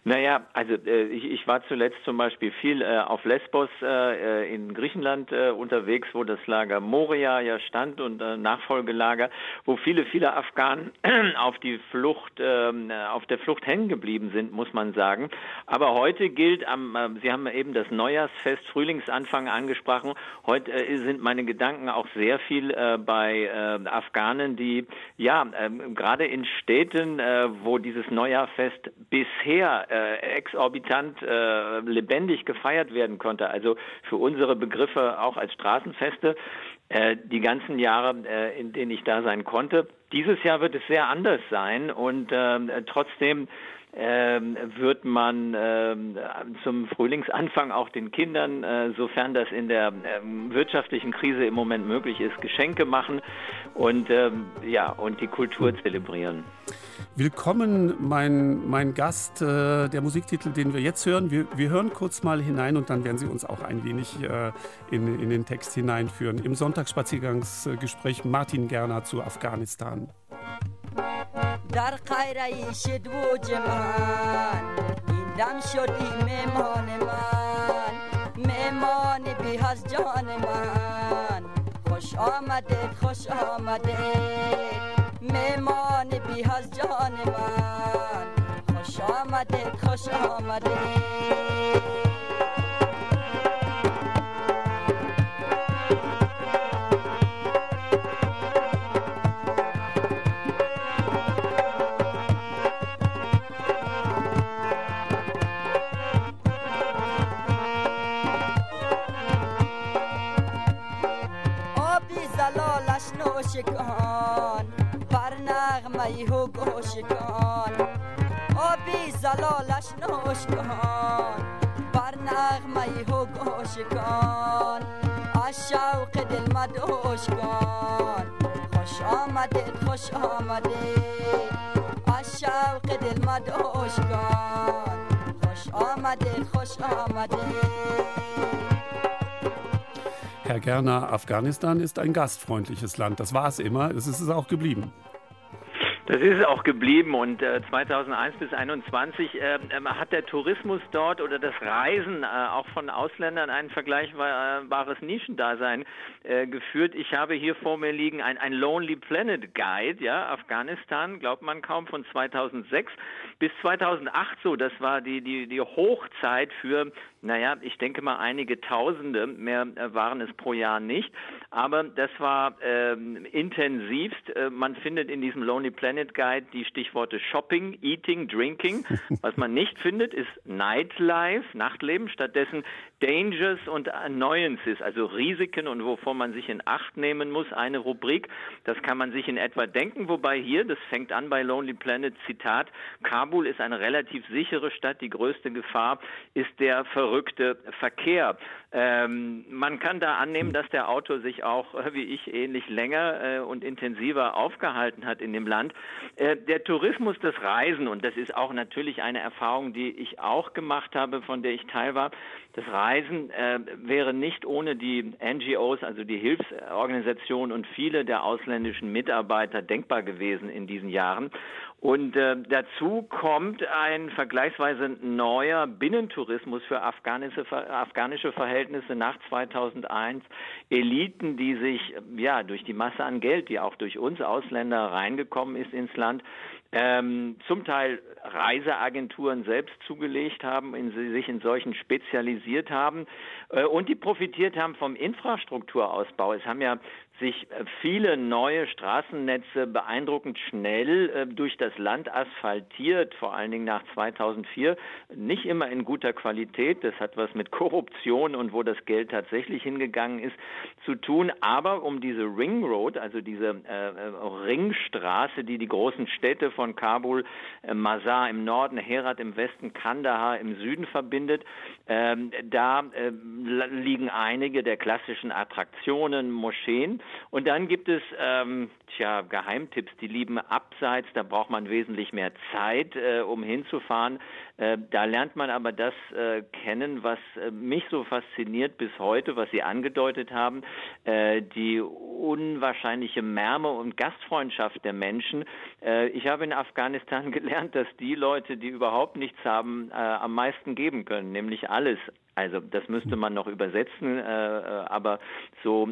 Naja, also äh, ich, ich war zuletzt zum Beispiel viel äh, auf Lesbos äh, äh, in Griechenland äh, unterwegs, wo das Lager Moria ja stand und äh, Nachfolgelager, wo viele, viele Afghanen auf die Flucht, äh, auf der Flucht hängen geblieben sind, muss man sagen. Aber heute gilt am, äh, Sie haben eben das Neujahrsfest, Frühlingsanfang angesprochen. Heute äh, sind meine Gedanken auch sehr viel äh, bei äh, Afghanen, die ja äh, gerade in Städten, äh, wo dieses Neujahrsfest bisher äh, exorbitant äh, lebendig gefeiert werden konnte. Also für unsere Begriffe auch als Straßenfeste. Äh, die ganzen Jahre, äh, in denen ich da sein konnte. Dieses Jahr wird es sehr anders sein und äh, trotzdem ähm, wird man ähm, zum Frühlingsanfang auch den Kindern, äh, sofern das in der ähm, wirtschaftlichen Krise im Moment möglich ist, Geschenke machen und ja und die Kultur zelebrieren. Willkommen, mein, mein Gast, äh, der Musiktitel, den wir jetzt hören. Wir, wir hören kurz mal hinein und dann werden Sie uns auch ein wenig äh, in, in den Text hineinführen. Im Sonntagsspaziergangsgespräch Martin Gerner zu Afghanistan. در خیره شد من. این دم شدی مهمان من. مهمان بی از جان من. خوش آمده خوش آمده. مهمان بی از جان من. خوش آمده خوش آمده. و گوش کن آبی زلالش نوش کن بر نغمه و گوش کن از شوق دل مدوش کن خوش آمده خوش آمده از شوق دل مدوش کن خوش آمده خوش آمده Herr Gerner, Afghanistan ist ein gastfreundliches Land. Das war es immer. Es ist es auch geblieben. Das ist es auch geblieben und äh, 2001 bis 2021 äh, hat der Tourismus dort oder das Reisen äh, auch von Ausländern ein vergleichbares Nischendasein äh, geführt. Ich habe hier vor mir liegen ein, ein Lonely Planet Guide, ja, Afghanistan, glaubt man kaum, von 2006 bis 2008 so. Das war die, die, die Hochzeit für, naja, ich denke mal einige Tausende, mehr äh, waren es pro Jahr nicht. Aber das war ähm, intensivst. Äh, man findet in diesem Lonely Planet Guide die Stichworte Shopping, Eating, Drinking. Was man nicht findet, ist Nightlife, Nachtleben. Stattdessen Dangers und Annoyances, also Risiken und wovon man sich in Acht nehmen muss. Eine Rubrik, das kann man sich in etwa denken. Wobei hier, das fängt an bei Lonely Planet, Zitat, Kabul ist eine relativ sichere Stadt. Die größte Gefahr ist der verrückte Verkehr. Ähm, man kann da annehmen, dass der Autor sich auch, äh, wie ich, ähnlich länger äh, und intensiver aufgehalten hat in dem Land. Äh, der Tourismus, das Reisen, und das ist auch natürlich eine Erfahrung, die ich auch gemacht habe, von der ich Teil war, das Reisen äh, wäre nicht ohne die NGOs, also die Hilfsorganisationen und viele der ausländischen Mitarbeiter denkbar gewesen in diesen Jahren. Und äh, dazu kommt ein vergleichsweise neuer Binnentourismus für afghanische, afghanische Verhältnisse nach 2001. Eliten, die sich ja durch die Masse an Geld, die auch durch uns Ausländer reingekommen ist ins Land, ähm, zum Teil Reiseagenturen selbst zugelegt haben, in, sich in solchen spezialisiert haben äh, und die profitiert haben vom Infrastrukturausbau. Es haben ja sich äh, viele neue Straßennetze beeindruckend schnell äh, durch das Land asphaltiert, vor allen Dingen nach 2004. Nicht immer in guter Qualität. Das hat was mit Korruption und wo das Geld tatsächlich hingegangen ist zu tun. Aber um diese Ring Road, also diese äh, äh Ringstraße, die die großen Städte von Kabul, äh, Mazar im Norden, Herat im Westen, Kandahar im Süden verbindet, ähm, da äh, liegen einige der klassischen Attraktionen, Moscheen. Und dann gibt es ähm, tja, Geheimtipps, die lieben abseits, da braucht man wesentlich mehr Zeit, äh, um hinzufahren. Äh, da lernt man aber das äh, kennen, was äh, mich so fasziniert bis heute, was Sie angedeutet haben, äh, die unwahrscheinliche Märme und Gastfreundschaft der Menschen. Äh, ich habe in Afghanistan gelernt, dass die Leute, die überhaupt nichts haben, am meisten geben können, nämlich alles. Also das müsste man noch übersetzen, aber so,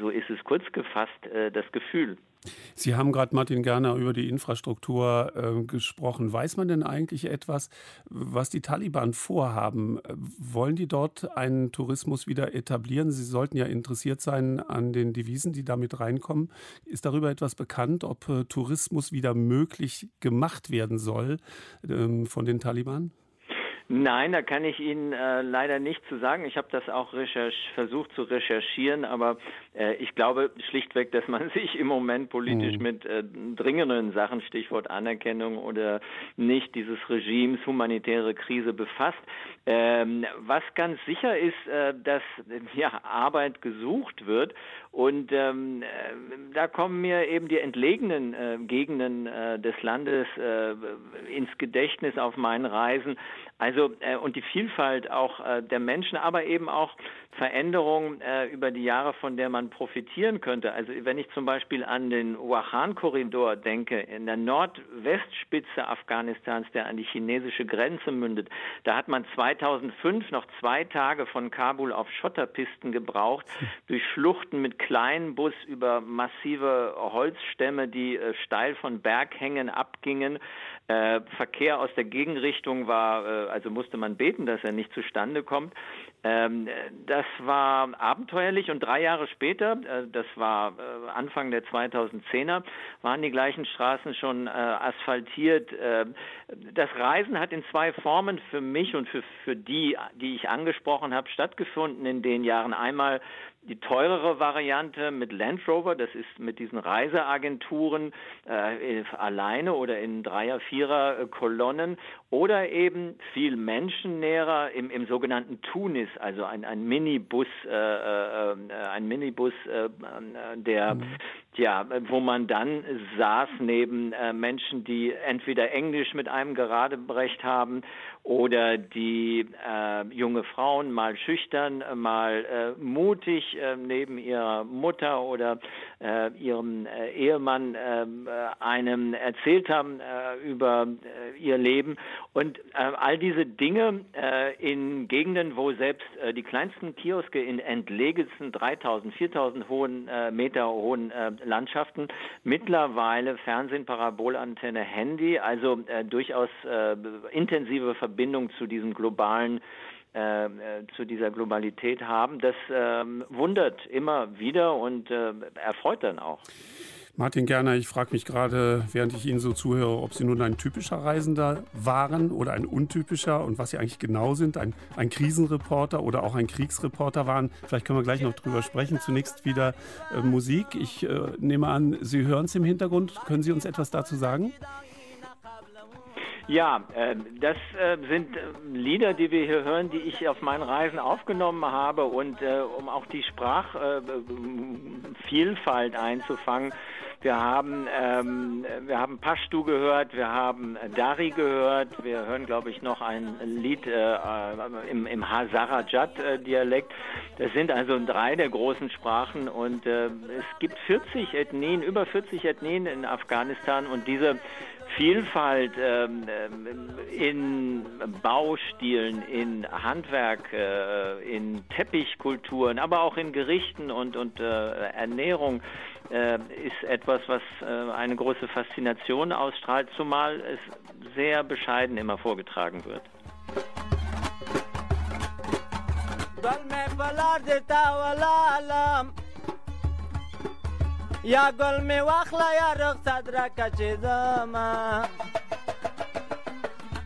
so ist es kurz gefasst das Gefühl. Sie haben gerade, Martin Gerner, über die Infrastruktur äh, gesprochen. Weiß man denn eigentlich etwas, was die Taliban vorhaben? Wollen die dort einen Tourismus wieder etablieren? Sie sollten ja interessiert sein an den Devisen, die damit reinkommen. Ist darüber etwas bekannt, ob äh, Tourismus wieder möglich gemacht werden soll ähm, von den Taliban? Nein, da kann ich Ihnen äh, leider nicht zu sagen. Ich habe das auch versucht zu recherchieren, aber ich glaube schlichtweg, dass man sich im Moment politisch mhm. mit äh, dringenden Sachen, Stichwort Anerkennung oder nicht dieses Regimes, humanitäre Krise befasst. Ähm, was ganz sicher ist, äh, dass ja, Arbeit gesucht wird und ähm, äh, da kommen mir eben die entlegenen äh, Gegenden äh, des Landes äh, ins Gedächtnis auf meinen Reisen. Also äh, und die Vielfalt auch äh, der Menschen, aber eben auch Veränderung äh, über die Jahre, von der man profitieren könnte. Also wenn ich zum Beispiel an den Wakhan-Korridor denke, in der Nordwestspitze Afghanistans, der an die chinesische Grenze mündet, da hat man 2005 noch zwei Tage von Kabul auf Schotterpisten gebraucht, durch Schluchten mit kleinen Bus über massive Holzstämme, die äh, steil von Berghängen abgingen. Äh, Verkehr aus der Gegenrichtung war, äh, also musste man beten, dass er nicht zustande kommt. Ähm, das war abenteuerlich und drei Jahre später, äh, das war äh, Anfang der 2010er, waren die gleichen Straßen schon äh, asphaltiert. Äh, das Reisen hat in zwei Formen für mich und für, für die, die ich angesprochen habe, stattgefunden in den Jahren. Einmal die teurere Variante mit Land Rover, das ist mit diesen Reiseagenturen äh, alleine oder in Dreier-, Vierer-Kolonnen oder eben viel menschennäherer im, im sogenannten Tunis, also ein, ein Minibus, äh, äh, ein Minibus, äh, der mhm. ja, wo man dann saß neben äh, Menschen, die entweder Englisch mit einem gerade brecht haben oder die äh, junge Frauen mal schüchtern, mal äh, mutig äh, neben ihrer Mutter oder äh, ihrem äh, Ehemann äh, einem erzählt haben äh, über äh, ihr Leben. Und äh, all diese Dinge äh, in Gegenden, wo selbst äh, die kleinsten Kioske in entlegensten 3000, 4000 hohen äh, Meter hohen äh, Landschaften mittlerweile Fernsehen, Parabolantenne, Handy, also äh, durchaus äh, intensive Verbindung zu diesem globalen äh, zu dieser Globalität haben, das äh, wundert immer wieder und äh, erfreut dann auch. Martin Gerner, ich frage mich gerade, während ich Ihnen so zuhöre, ob Sie nun ein typischer Reisender waren oder ein untypischer und was Sie eigentlich genau sind, ein, ein Krisenreporter oder auch ein Kriegsreporter waren. Vielleicht können wir gleich noch drüber sprechen. Zunächst wieder äh, Musik. Ich äh, nehme an, Sie hören es im Hintergrund. Können Sie uns etwas dazu sagen? Ja, äh, das äh, sind äh, Lieder, die wir hier hören, die ich auf meinen Reisen aufgenommen habe und äh, um auch die Sprachvielfalt einzufangen. Wir haben, ähm, wir haben Pashtu gehört, wir haben Dari gehört, wir hören, glaube ich, noch ein Lied äh, im, im Hazarajat-Dialekt. Das sind also drei der großen Sprachen und äh, es gibt 40 Ethnien, über 40 Ethnien in Afghanistan und diese Vielfalt ähm, ähm, in Baustilen, in Handwerk, äh, in Teppichkulturen, aber auch in Gerichten und, und äh, Ernährung äh, ist etwas, was äh, eine große Faszination ausstrahlt, zumal es sehr bescheiden immer vorgetragen wird. یا ګل می واخله یا رخصت راکه چې ځما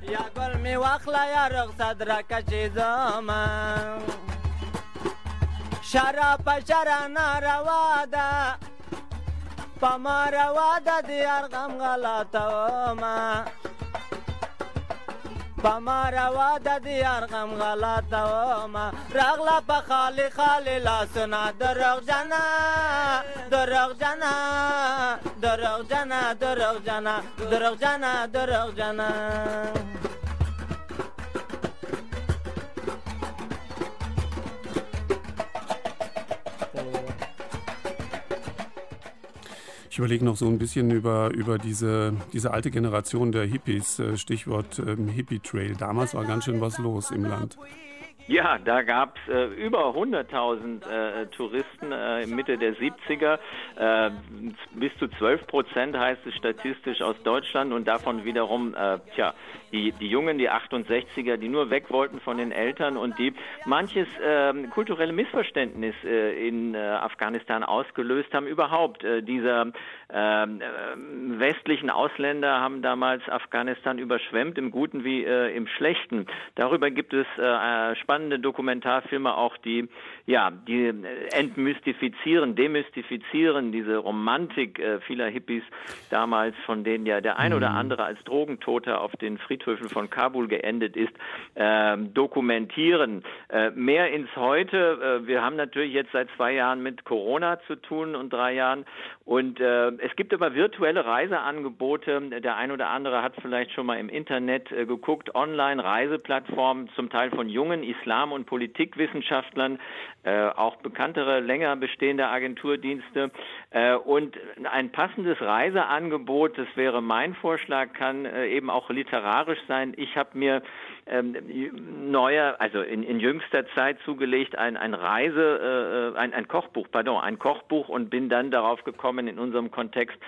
یا ګل می واخله یا رخصت راکه چې ځما شراب په شره ناروا ده په ما روا ده د یار غم غلا ته ومه په ما روا د دیار غم غلطه ومه راغله په خالي خالي لاسونه دروغجنه دروغجنه دروغجنه دروغجنه دروغجنه دروغجنه. Ich überlege noch so ein bisschen über, über diese, diese alte Generation der Hippies, äh, Stichwort ähm, Hippie-Trail. Damals war ganz schön was los im Land. Ja, da gab es äh, über 100.000 äh, Touristen äh, Mitte der 70er. Äh, bis zu 12 Prozent heißt es statistisch aus Deutschland und davon wiederum, äh, tja, die, die Jungen, die 68er, die nur weg wollten von den Eltern und die manches äh, kulturelle Missverständnis äh, in äh, Afghanistan ausgelöst haben. Überhaupt, äh, dieser ähm, äh, westlichen Ausländer haben damals Afghanistan überschwemmt, im Guten wie äh, im Schlechten. Darüber gibt es spannende Dokumentarfilme auch, die ja, die entmystifizieren, demystifizieren diese Romantik vieler Hippies damals, von denen ja der ein oder mhm. andere als Drogentoter auf den Friedhöfen von Kabul geendet ist, äh, dokumentieren. Äh, mehr ins Heute. Äh, wir haben natürlich jetzt seit zwei Jahren mit Corona zu tun und drei Jahren. Und äh, es gibt aber virtuelle Reiseangebote. Der ein oder andere hat vielleicht schon mal im Internet äh, geguckt, online Reiseplattformen, zum Teil von jungen Islam- und Politikwissenschaftlern, äh, auch bekanntere, länger bestehende Agenturdienste. und ein passendes Reiseangebot, das wäre mein Vorschlag, kann eben auch literarisch sein. Ich habe mir ähm, neuer, also in, in jüngster Zeit zugelegt ein, ein Reise, äh, ein, ein Kochbuch, pardon, ein Kochbuch und bin dann darauf gekommen in unserem Kontext,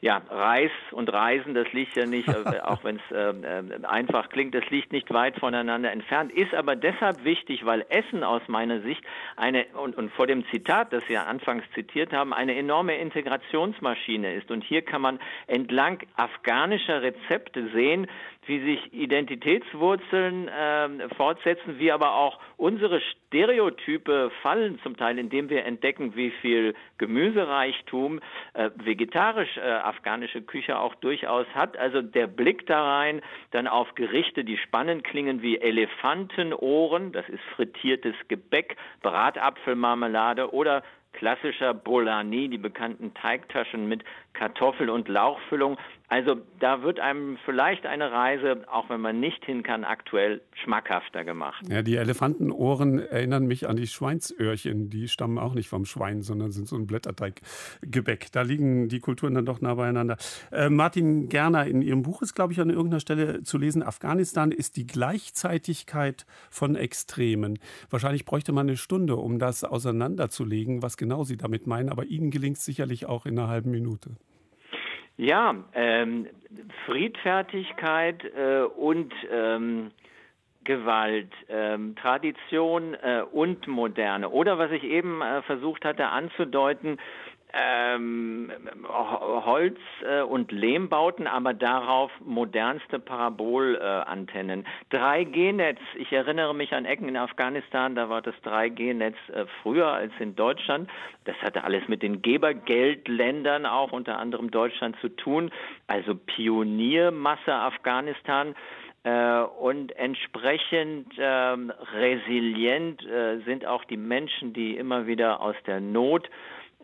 ja, Reis und Reisen, das liegt ja nicht, äh, auch wenn es äh, äh, einfach klingt, das liegt nicht weit voneinander entfernt, ist aber deshalb wichtig, weil Essen aus meiner Sicht eine, und, und vor dem Zitat, das Sie anfangs zitiert haben, eine enorme Integrationsmaschine ist. Und hier kann man entlang afghanischer Rezepte sehen, wie sich Identitätswurzeln äh, fortsetzen, wie aber auch unsere Stereotype fallen zum Teil, indem wir entdecken, wie viel Gemüsereichtum äh, vegetarisch äh, afghanische Küche auch durchaus hat. Also der Blick da rein, dann auf Gerichte, die spannend klingen wie Elefantenohren, das ist frittiertes Gebäck, Bratapfelmarmelade oder klassischer Bolani, die bekannten Teigtaschen mit Kartoffel- und Lauchfüllung. Also da wird einem vielleicht eine Reise, auch wenn man nicht hin kann, aktuell schmackhafter gemacht. Ja, die Elefantenohren erinnern mich an die Schweinsöhrchen. Die stammen auch nicht vom Schwein, sondern sind so ein Blätterteiggebäck. Da liegen die Kulturen dann doch nah beieinander. Äh, Martin Gerner, in Ihrem Buch ist, glaube ich, an irgendeiner Stelle zu lesen, Afghanistan ist die Gleichzeitigkeit von Extremen. Wahrscheinlich bräuchte man eine Stunde, um das auseinanderzulegen, was genau Sie damit meinen. Aber Ihnen gelingt es sicherlich auch in einer halben Minute. Ja, ähm, Friedfertigkeit äh, und ähm, Gewalt, ähm, Tradition äh, und Moderne. Oder was ich eben äh, versucht hatte anzudeuten, ähm, Holz- äh, und Lehmbauten, aber darauf modernste Parabolantennen. Äh, 3G-Netz, ich erinnere mich an Ecken in Afghanistan, da war das 3G-Netz äh, früher als in Deutschland. Das hatte alles mit den Gebergeldländern, auch unter anderem Deutschland, zu tun. Also Pioniermasse Afghanistan und entsprechend ähm, resilient äh, sind auch die Menschen, die immer wieder aus der Not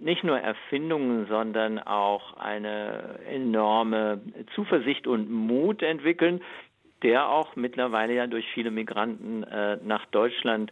nicht nur Erfindungen, sondern auch eine enorme Zuversicht und Mut entwickeln, der auch mittlerweile ja durch viele Migranten äh, nach Deutschland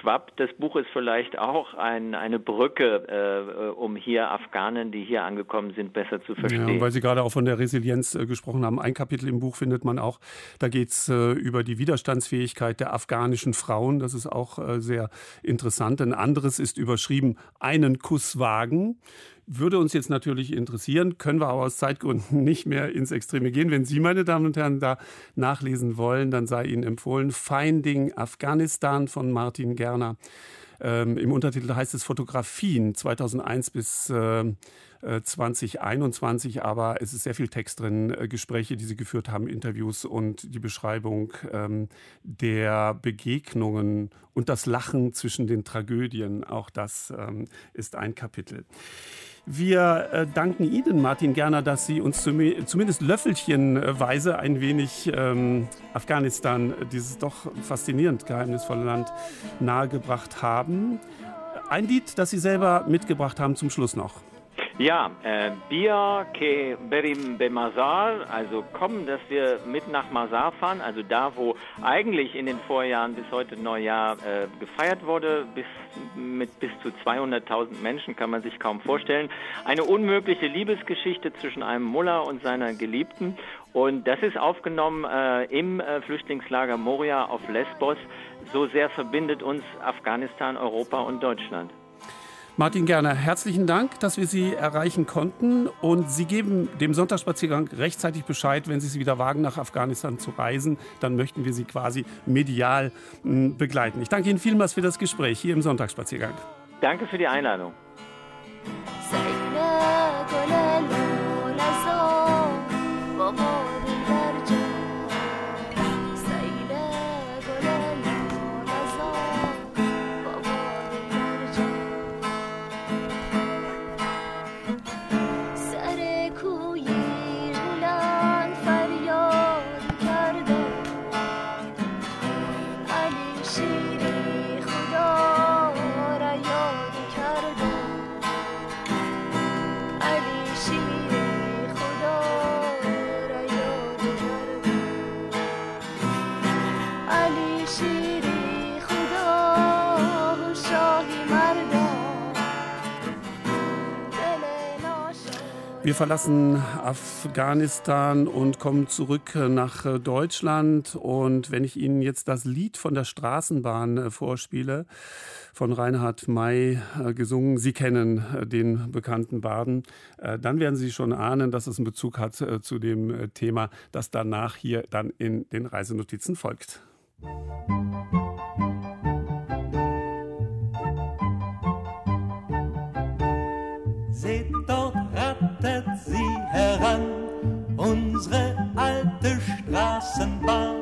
schwappt. Das Buch ist vielleicht auch ein, eine Brücke, äh, um hier Afghanen, die hier angekommen sind, besser zu verstehen. Ja, weil Sie gerade auch von der Resilienz äh, gesprochen haben. Ein Kapitel im Buch findet man auch, da geht es äh, über die Widerstandsfähigkeit der afghanischen Frauen. Das ist auch äh, sehr interessant. Ein anderes ist überschrieben, einen Kuss wagen. Würde uns jetzt natürlich interessieren, können wir aber aus Zeitgründen nicht mehr ins Extreme gehen. Wenn Sie, meine Damen und Herren, da nachlesen wollen, dann sei Ihnen empfohlen Finding Afghanistan von Martin Gerner. Ähm, Im Untertitel heißt es Fotografien 2001 bis äh, 2021, aber es ist sehr viel Text drin, äh, Gespräche, die Sie geführt haben, Interviews und die Beschreibung ähm, der Begegnungen und das Lachen zwischen den Tragödien. Auch das ähm, ist ein Kapitel. Wir äh, danken Ihnen, Martin Gerner, dass Sie uns zumindest löffelchenweise ein wenig ähm, Afghanistan, dieses doch faszinierend geheimnisvolle Land, nahegebracht haben. Ein Lied, das Sie selber mitgebracht haben zum Schluss noch. Ja, äh, Bia ke berim be Mazar, also kommen, dass wir mit nach Mazar fahren, also da, wo eigentlich in den Vorjahren bis heute Neujahr äh, gefeiert wurde, bis mit bis zu 200.000 Menschen kann man sich kaum vorstellen. Eine unmögliche Liebesgeschichte zwischen einem Mullah und seiner Geliebten und das ist aufgenommen äh, im äh, Flüchtlingslager Moria auf Lesbos. So sehr verbindet uns Afghanistan, Europa und Deutschland. Martin Gerner, herzlichen Dank, dass wir Sie erreichen konnten. Und Sie geben dem Sonntagsspaziergang rechtzeitig Bescheid, wenn Sie es wieder wagen, nach Afghanistan zu reisen. Dann möchten wir Sie quasi medial hm, begleiten. Ich danke Ihnen vielmals für das Gespräch hier im Sonntagsspaziergang. Danke für die Einladung. Wir verlassen Afghanistan und kommen zurück nach Deutschland. Und wenn ich Ihnen jetzt das Lied von der Straßenbahn äh, vorspiele, von Reinhard May äh, gesungen, Sie kennen äh, den bekannten Baden, dann werden Sie schon ahnen, dass es einen Bezug hat zu dem Thema, das danach hier dann in den Reisenotizen folgt. Musik unsere alte Straßenbahn.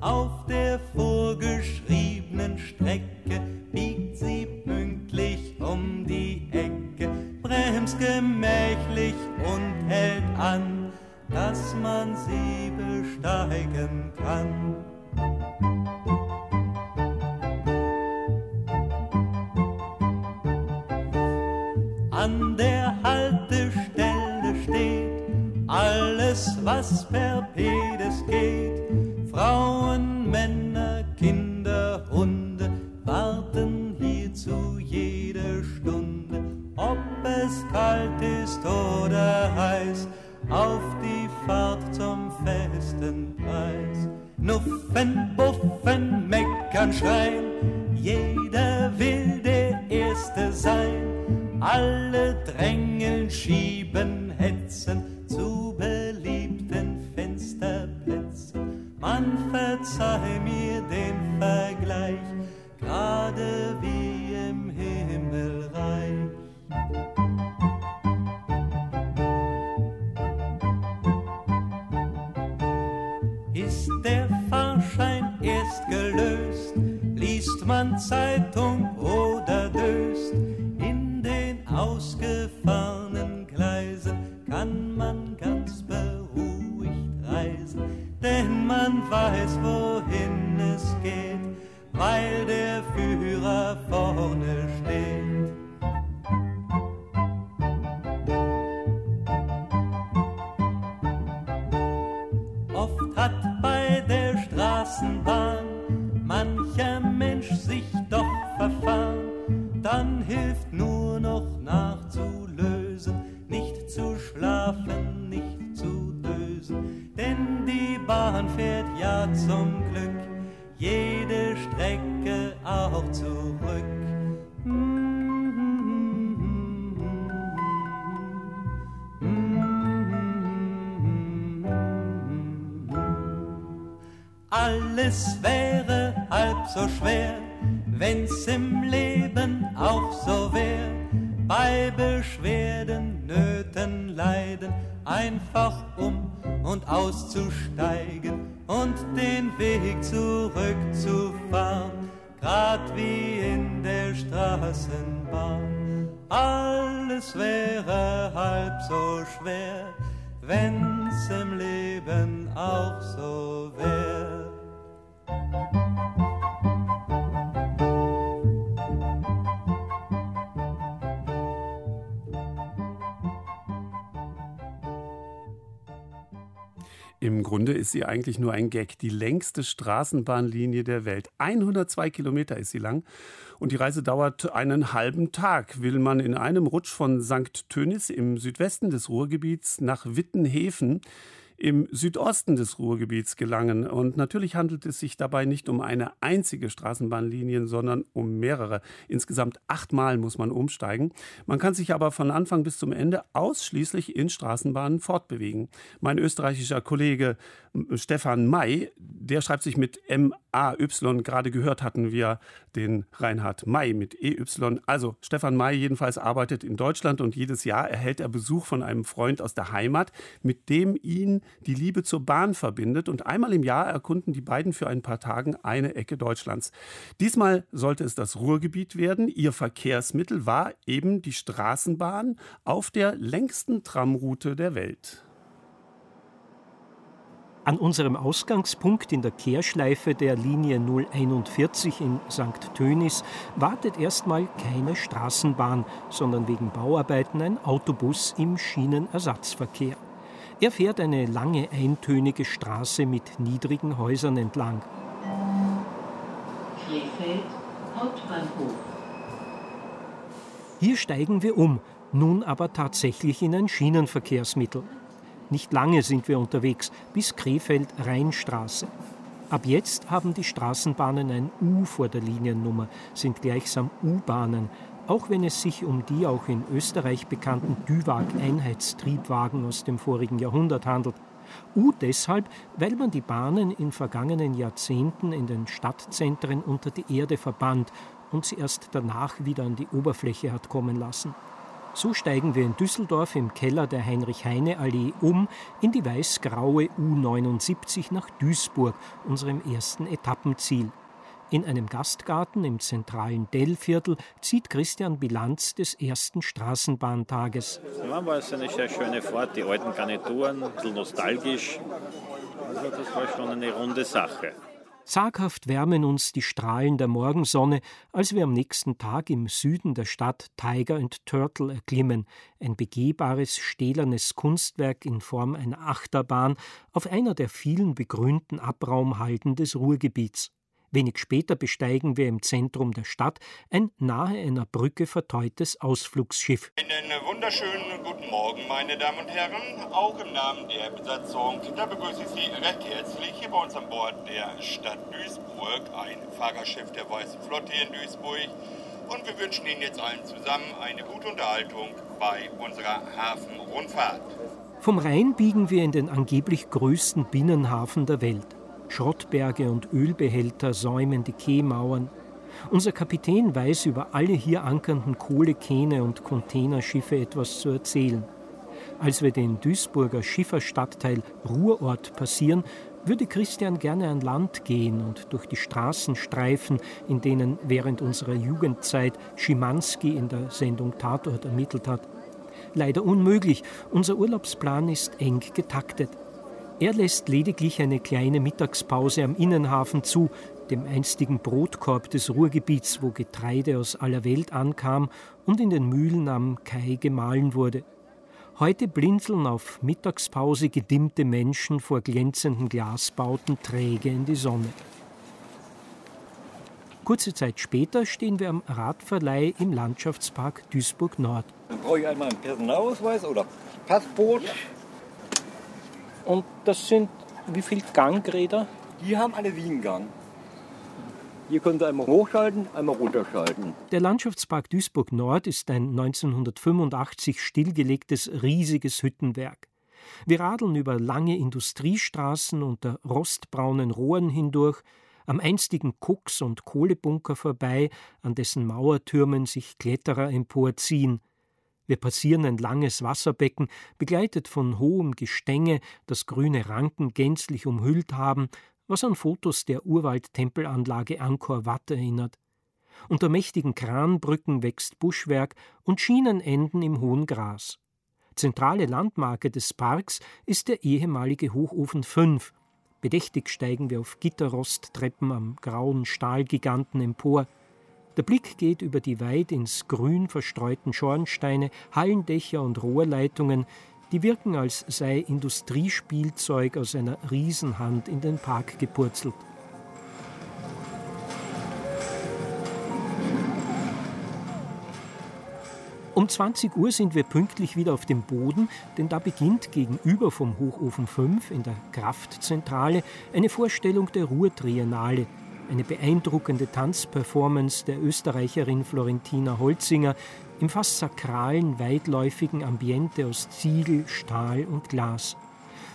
Auf der vorgeschriebenen Strecke biegt sie pünktlich um die Ecke, bremst gemächlich und hält an, dass man sie besteigen kann. Alles, was per Pedes geht. Frauen, Männer, Kinder, Hunde warten hier zu jeder Stunde. Ob es kalt ist oder heiß, auf die Fahrt zum festen Preis. Nuffen, buffen, meckern, schreien, jeder will der Erste sein. Alle drängeln, schieben, hetzen, verzeih mir den Vergleich, gerade wie im Himmelreich. Ist der Fahrschein erst gelöst, liest man Zeitung oder döst in den ausgefahrenen Gleisen kann man ganz man weiß, wohin es geht, weil der Führer vorne steht. Auszusteigen und den Weg zurückzufahren, grad wie in der Straßenbahn. Alles wäre halb so schwer, wenn's im Leben auch so wär. Im Grunde ist sie eigentlich nur ein Gag. Die längste Straßenbahnlinie der Welt. 102 Kilometer ist sie lang und die Reise dauert einen halben Tag. Will man in einem Rutsch von St. Tönis im Südwesten des Ruhrgebiets nach Wittenhefen im Südosten des Ruhrgebiets gelangen. Und natürlich handelt es sich dabei nicht um eine einzige Straßenbahnlinie, sondern um mehrere. Insgesamt achtmal muss man umsteigen. Man kann sich aber von Anfang bis zum Ende ausschließlich in Straßenbahnen fortbewegen. Mein österreichischer Kollege Stefan May, der schreibt sich mit M-A-Y. Gerade gehört hatten wir den Reinhard May mit EY. Also Stefan May jedenfalls arbeitet in Deutschland und jedes Jahr erhält er Besuch von einem Freund aus der Heimat, mit dem ihn die Liebe zur Bahn verbindet. Und einmal im Jahr erkunden die beiden für ein paar Tage eine Ecke Deutschlands. Diesmal sollte es das Ruhrgebiet werden. Ihr Verkehrsmittel war eben die Straßenbahn auf der längsten Tramroute der Welt. An unserem Ausgangspunkt in der Kehrschleife der Linie 041 in St. Tönis wartet erstmal keine Straßenbahn, sondern wegen Bauarbeiten ein Autobus im Schienenersatzverkehr. Er fährt eine lange eintönige Straße mit niedrigen Häusern entlang. Krefeld, Hauptbahnhof. Hier steigen wir um, nun aber tatsächlich in ein Schienenverkehrsmittel. Nicht lange sind wir unterwegs, bis Krefeld-Rheinstraße. Ab jetzt haben die Straßenbahnen ein U vor der Liniennummer, sind gleichsam U-Bahnen, auch wenn es sich um die auch in Österreich bekannten Düwag-Einheitstriebwagen aus dem vorigen Jahrhundert handelt. U deshalb, weil man die Bahnen in vergangenen Jahrzehnten in den Stadtzentren unter die Erde verbannt und sie erst danach wieder an die Oberfläche hat kommen lassen. So steigen wir in Düsseldorf im Keller der Heinrich-Heine-Allee um in die weiß-graue U79 nach Duisburg, unserem ersten Etappenziel. In einem Gastgarten im zentralen Dellviertel zieht Christian Bilanz des ersten Straßenbahntages. Ja, war es eine sehr schöne Fahrt, die alten Garnituren, ein bisschen nostalgisch. Also das war schon eine runde Sache. Zaghaft wärmen uns die Strahlen der Morgensonne, als wir am nächsten Tag im Süden der Stadt Tiger and Turtle erklimmen, ein begehbares stählernes Kunstwerk in Form einer Achterbahn auf einer der vielen begrünten Abraumhalden des Ruhrgebiets. Wenig später besteigen wir im Zentrum der Stadt ein nahe einer Brücke verteutes Ausflugsschiff. Einen wunderschönen guten Morgen, meine Damen und Herren. Auch im Namen der Besatzung, da begrüße ich Sie recht herzlich hier bei uns an Bord der Stadt Duisburg, ein Fahrerschiff der Weißen Flotte in Duisburg. Und wir wünschen Ihnen jetzt allen zusammen eine gute Unterhaltung bei unserer Hafenrundfahrt. Vom Rhein biegen wir in den angeblich größten Binnenhafen der Welt. Schrottberge und Ölbehälter säumen die Quaymauern. Unser Kapitän weiß über alle hier ankernden Kohlekähne und Containerschiffe etwas zu erzählen. Als wir den Duisburger Schifferstadtteil Ruhrort passieren, würde Christian gerne an Land gehen und durch die Straßen streifen, in denen während unserer Jugendzeit Schimanski in der Sendung Tatort ermittelt hat. Leider unmöglich, unser Urlaubsplan ist eng getaktet. Er lässt lediglich eine kleine Mittagspause am Innenhafen zu, dem einstigen Brotkorb des Ruhrgebiets, wo Getreide aus aller Welt ankam und in den Mühlen am Kai gemahlen wurde. Heute blinzeln auf Mittagspause gedimmte Menschen vor glänzenden Glasbauten träge in die Sonne. Kurze Zeit später stehen wir am Radverleih im Landschaftspark Duisburg Nord. Dann brauche ich einmal einen Personalausweis oder Passport. Und das sind wie viele Gangräder? Die haben alle Wiegengang. Hier können Sie einmal hochschalten, einmal runterschalten. Der Landschaftspark Duisburg Nord ist ein 1985 stillgelegtes riesiges Hüttenwerk. Wir radeln über lange Industriestraßen unter rostbraunen Rohren hindurch, am einstigen Koks- und Kohlebunker vorbei, an dessen Mauertürmen sich Kletterer emporziehen – wir passieren ein langes Wasserbecken, begleitet von hohem Gestänge, das grüne Ranken gänzlich umhüllt haben, was an Fotos der Urwaldtempelanlage Angkor Wat erinnert. Unter mächtigen Kranbrücken wächst Buschwerk und Schienen enden im hohen Gras. Zentrale Landmarke des Parks ist der ehemalige Hochofen 5. Bedächtig steigen wir auf Gitterrosttreppen am grauen Stahlgiganten empor. Der Blick geht über die weit ins Grün verstreuten Schornsteine, Hallendächer und Rohrleitungen, die wirken, als sei Industriespielzeug aus einer Riesenhand in den Park gepurzelt. Um 20 Uhr sind wir pünktlich wieder auf dem Boden, denn da beginnt gegenüber vom Hochofen 5 in der Kraftzentrale eine Vorstellung der Ruhrtriennale, eine beeindruckende Tanzperformance der Österreicherin Florentina Holzinger im fast sakralen, weitläufigen Ambiente aus Ziegel, Stahl und Glas.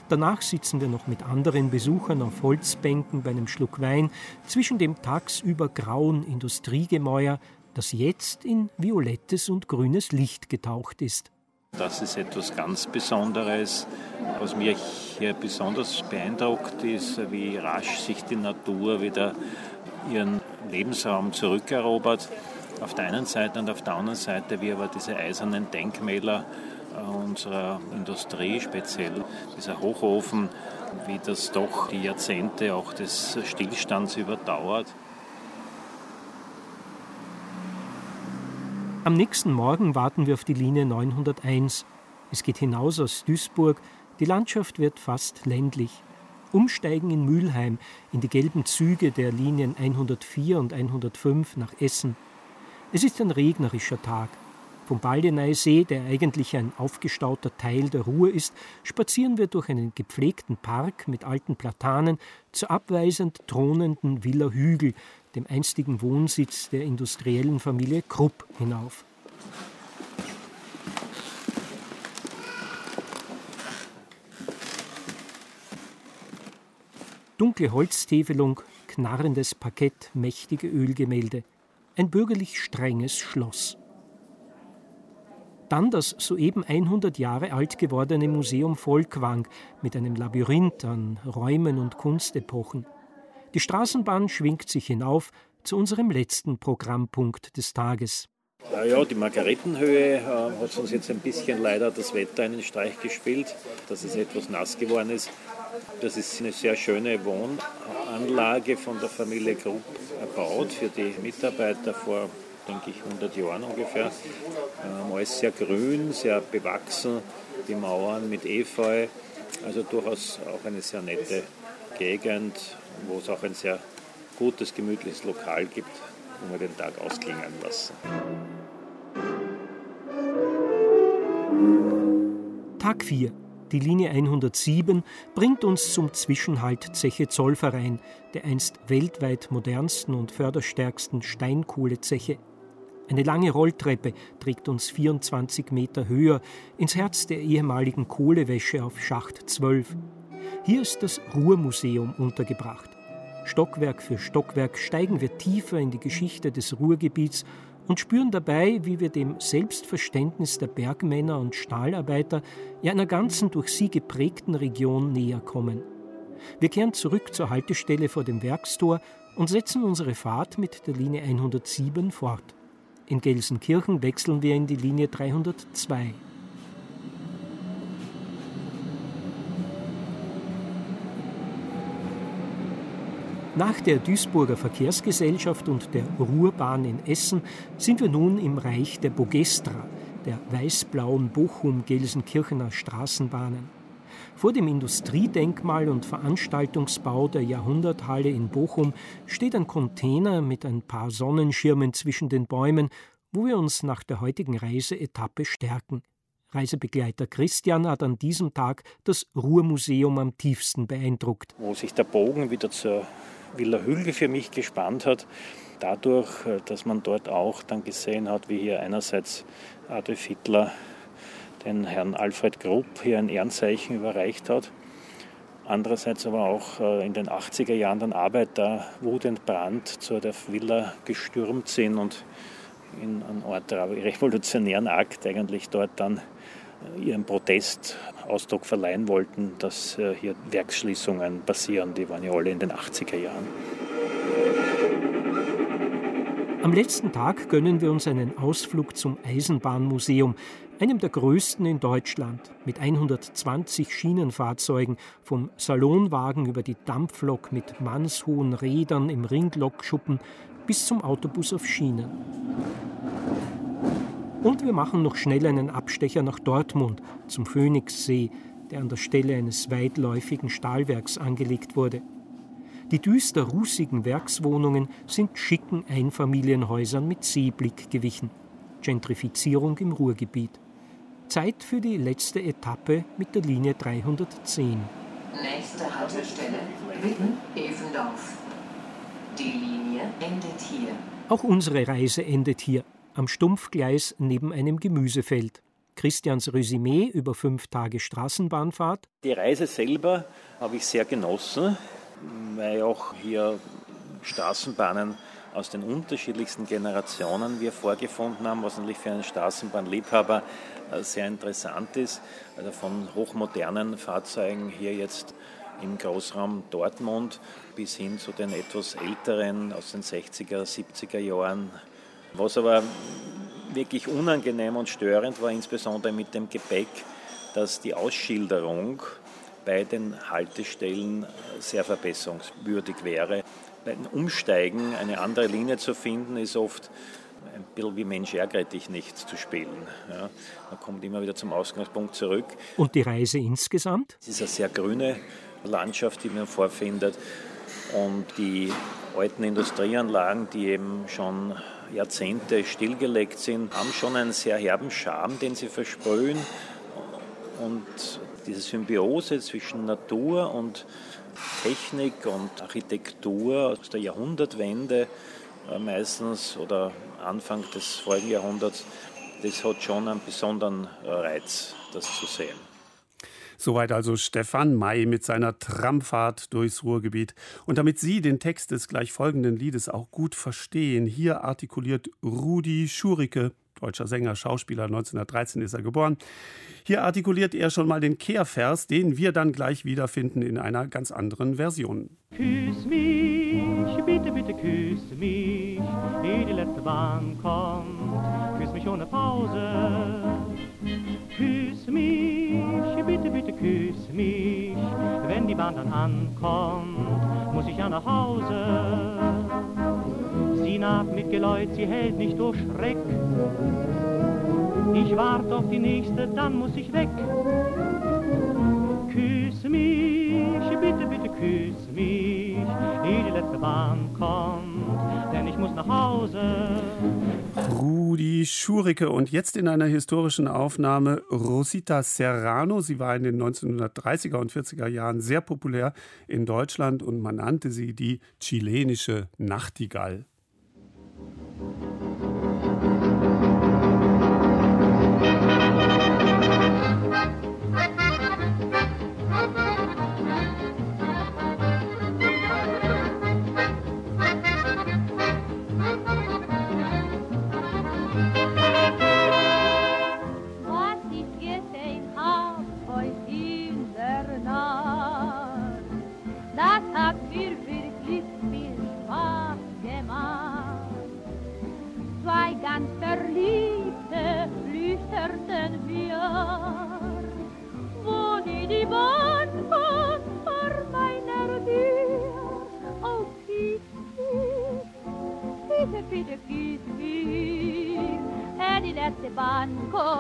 Danach sitzen wir noch mit anderen Besuchern auf Holzbänken bei einem Schluck Wein zwischen dem tagsüber grauen Industriegemäuer, das jetzt in violettes und grünes Licht getaucht ist. Das ist etwas ganz Besonderes. Was mich hier besonders beeindruckt, ist, wie rasch sich die Natur wieder ihren Lebensraum zurückerobert. Auf der einen Seite und auf der anderen Seite, wie aber diese eisernen Denkmäler unserer Industrie, speziell dieser Hochofen, wie das doch die Jahrzehnte auch des Stillstands überdauert. Am nächsten Morgen warten wir auf die Linie 901. Es geht hinaus aus Duisburg. Die Landschaft wird fast ländlich. Umsteigen in Mülheim in die gelben Züge der Linien 104 und 105 nach Essen. Es ist ein regnerischer Tag. Vom Baldeneyer See, der eigentlich ein aufgestauter Teil der Ruhr ist, spazieren wir durch einen gepflegten Park mit alten Platanen zur abweisend thronenden Villa Hügel, dem einstigen Wohnsitz der industriellen Familie Krupp, hinauf. Dunkle Holztäfelung, knarrendes Parkett, mächtige Ölgemälde. Ein bürgerlich strenges Schloss. Dann das soeben 100 Jahre alt gewordene Museum Volkwang mit einem Labyrinth an Räumen und Kunstepochen. Die Straßenbahn schwingt sich hinauf zu unserem letzten Programmpunkt des Tages. Ja, die Margaretenhöhe äh, hat uns jetzt ein bisschen leider das Wetter einen Streich gespielt, dass es etwas nass geworden ist. Das ist eine sehr schöne Wohnanlage von der Familie Grupp erbaut für die Mitarbeiter vor, denke ich, 100 Jahren ungefähr. Ähm, alles sehr grün, sehr bewachsen, die Mauern mit Efeu. Also durchaus auch eine sehr nette Gegend, wo es auch ein sehr gutes, gemütliches Lokal gibt, wo wir den Tag ausklingen lassen. Tag 4. Die Linie 107 bringt uns zum Zwischenhalt Zeche Zollverein, der einst weltweit modernsten und förderstärksten Steinkohlezeche. Eine lange Rolltreppe trägt uns 24 Meter höher ins Herz der ehemaligen Kohlewäsche auf Schacht 12. Hier ist das Ruhrmuseum untergebracht. Stockwerk für Stockwerk steigen wir tiefer in die Geschichte des Ruhrgebiets und spüren dabei, wie wir dem Selbstverständnis der Bergmänner und Stahlarbeiter in einer ganzen durch sie geprägten Region näher kommen. Wir kehren zurück zur Haltestelle vor dem Werkstor und setzen unsere Fahrt mit der Linie 107 fort. In Gelsenkirchen wechseln wir in die Linie 302. Nach der Duisburger Verkehrsgesellschaft und der Ruhrbahn in Essen sind wir nun im Reich der Bogestra, der weiß-blauen Bochum-Gelsenkirchener Straßenbahnen. Vor dem Industriedenkmal und Veranstaltungsbau der Jahrhunderthalle in Bochum steht ein Container mit ein paar Sonnenschirmen zwischen den Bäumen, wo wir uns nach der heutigen Reiseetappe stärken. Reisebegleiter Christian hat an diesem Tag das Ruhrmuseum am tiefsten beeindruckt. Wo sich der Bogen wieder zur Villa Hügel für mich gespannt hat. Dadurch, äh, dass man dort auch dann gesehen hat, wie hier einerseits Adolf Hitler den Herrn Alfred Grupp hier ein Ehrenzeichen überreicht hat. Andererseits aber auch äh, in den 80er Jahren dann Arbeiter wutentbrannt zu der Villa gestürmt sind und in einem Ort revolutionären Akt eigentlich dort dann ihren Protest Ausdruck verleihen wollten, dass äh, hier Werksschließungen passieren. Die waren ja alle in den 80er Jahren. Am letzten Tag gönnen wir uns einen Ausflug zum Eisenbahnmuseum, einem der größten in Deutschland, mit 120 Schienenfahrzeugen, vom Salonwagen über die Dampflok mit mannshohen Rädern im Ringlokschuppen bis zum Autobus auf Schienen. Und wir machen noch schnell einen Abstecher nach Dortmund zum Phoenixsee, der an der Stelle eines weitläufigen Stahlwerks angelegt wurde. Die düster rußigen Werkswohnungen sind schicken Einfamilienhäusern mit Seeblick gewichen. Gentrifizierung im Ruhrgebiet. Zeit für die letzte Etappe mit der Linie 310. Nächste Haltestelle Witten-Evendorf. Die Linie endet hier. Auch unsere Reise endet hier, am Stumpfgleis neben einem Gemüsefeld. Christians Resümee über fünf Tage Straßenbahnfahrt. Die Reise selber habe ich sehr genossen, weil auch hier Straßenbahnen aus den unterschiedlichsten Generationen wir vorgefunden haben, was natürlich für einen Straßenbahnliebhaber äh, sehr interessant ist. Also von hochmodernen Fahrzeugen hier jetzt im Großraum Dortmund bis hin zu den etwas älteren aus den 60er, 70er Jahren. Was aber wirklich unangenehm und störend war, insbesondere mit dem Gepäck, dass die Ausschilderung bei den Haltestellen sehr verbesserungswürdig wäre. Beim Umsteigen eine andere Linie zu finden, ist oft ein bisschen wie Mensch ärgere dich nicht zu spielen. Ja, man kommt immer wieder zum Ausgangspunkt zurück. Und die Reise insgesamt? Es ist eine sehr grüne Landschaft, die man vorfindet. Und die alten Industrieanlagen, die eben schon Jahrzehnte stillgelegt sind, haben schon einen sehr herben Charme, den sie versprühen. Und diese Symbiose zwischen Natur und Technik und Architektur aus der Jahrhundertwende äh, meistens oder Anfang des vorigen Jahrhunderts, das hat schon einen besonderen Reiz, das zu sehen. Soweit also Stefan May mit seiner Tramfahrt durchs Ruhrgebiet. Und damit Sie den Text des gleich folgenden Liedes auch gut verstehen, hier artikuliert Rudi Schurike, deutscher Sänger, Schauspieler, 1913 ist er geboren. Hier artikuliert er schon mal den Kehrvers, den wir dann gleich wiederfinden in einer ganz anderen Version. Küss mich, bitte, bitte küss mich, ehe die letzte Bahn kommt. Küss mich ohne Pause. Küss mich, bitte, bitte küss mich. Wenn die Bahn dann ankommt, muss ich ja nach Hause. Sie naht mit Geläut, sie hält nicht durch Schreck. Ich warte auf die nächste, dann muss ich weg. Küss mich, bitte, bitte küss mich, ehe die letzte Bahn kommt, denn ich muss nach Hause. Rudi Schurike und jetzt in einer historischen Aufnahme Rosita Serrano. Sie war in den 1930er und 40er Jahren sehr populär in Deutschland und man nannte sie die chilenische Nachtigall. bitte banco.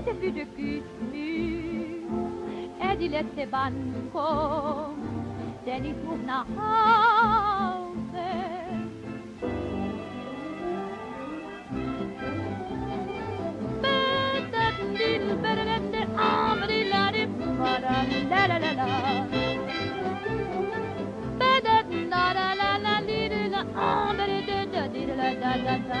ne de büdüküsmüş Edilette ben kom Denn ich muss nach Hause Betet din berelen la la la la. Betet na la la la Lirila amri de de dirila da da da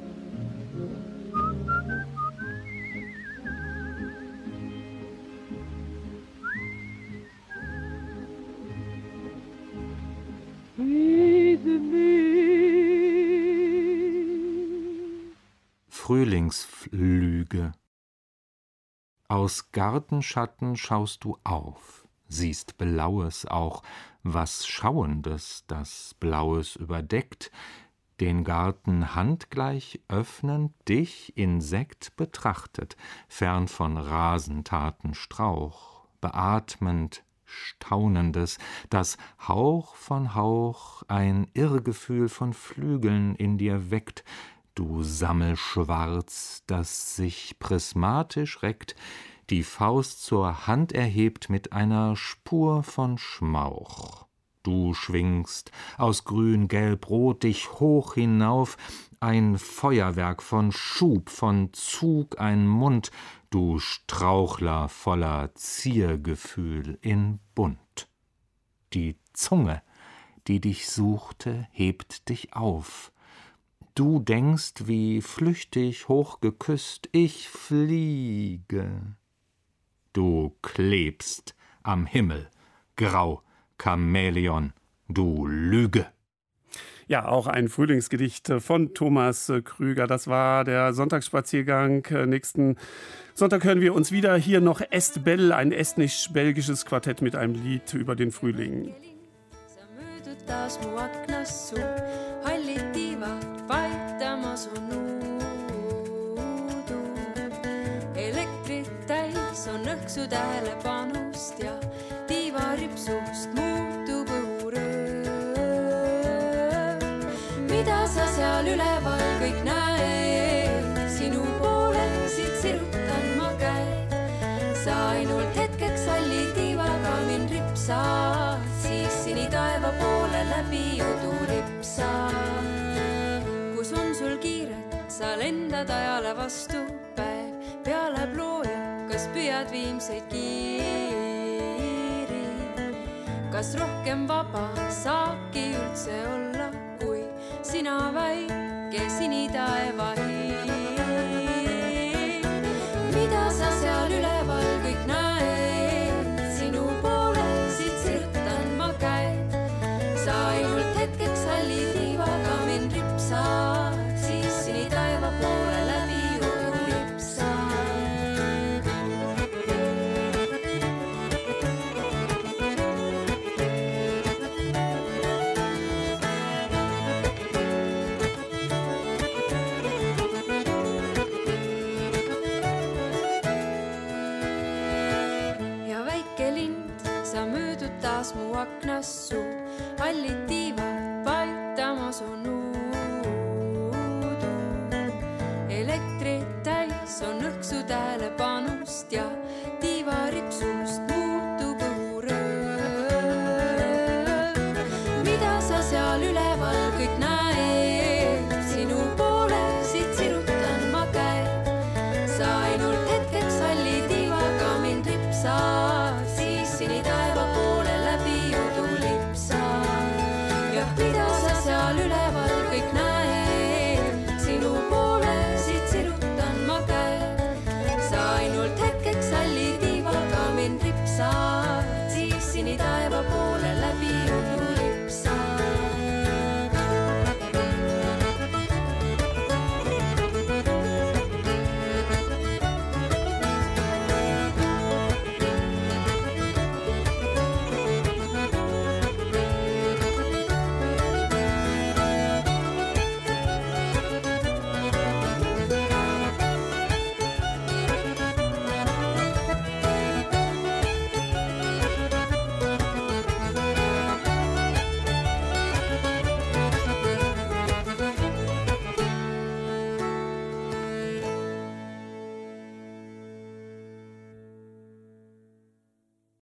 Frühlingsflüge. Aus Gartenschatten schaust du auf, siehst Blaues auch, was Schauendes, das Blaues überdeckt, den Garten handgleich öffnend, dich Insekt betrachtet, fern von Rasentaten Strauch, beatmend Staunendes, das Hauch von Hauch ein Irrgefühl von Flügeln in dir weckt, du Sammelschwarz, das sich prismatisch reckt, die Faust zur Hand erhebt mit einer Spur von Schmauch. Du schwingst aus grün, gelb, rot dich hoch hinauf, ein Feuerwerk von Schub, von Zug, ein Mund, du Strauchler voller Ziergefühl in Bunt. Die Zunge, die dich suchte, hebt dich auf. Du denkst, wie flüchtig hochgeküsst, ich fliege. Du klebst am Himmel, grau, Chamäleon, du Lüge. Ja, auch ein Frühlingsgedicht von Thomas Krüger. Das war der Sonntagsspaziergang. Nächsten Sonntag hören wir uns wieder. Hier noch Estbell, ein estnisch-belgisches Quartett mit einem Lied über den Frühling. Taas mu aknas su hallid tiivad paitamas on uudu. elektrit täis on õhksu tähelepanust ja tiivaripsust muutub õhurööv. mida sa seal üleval läbi udu ripsad. kus on sul kiiret, sa lendad ajale vastu, päev peale plooja, kas püüad viimseid kiiri? kas rohkem vaba saabki üldse olla, kui sina väike sinitaeva hiir?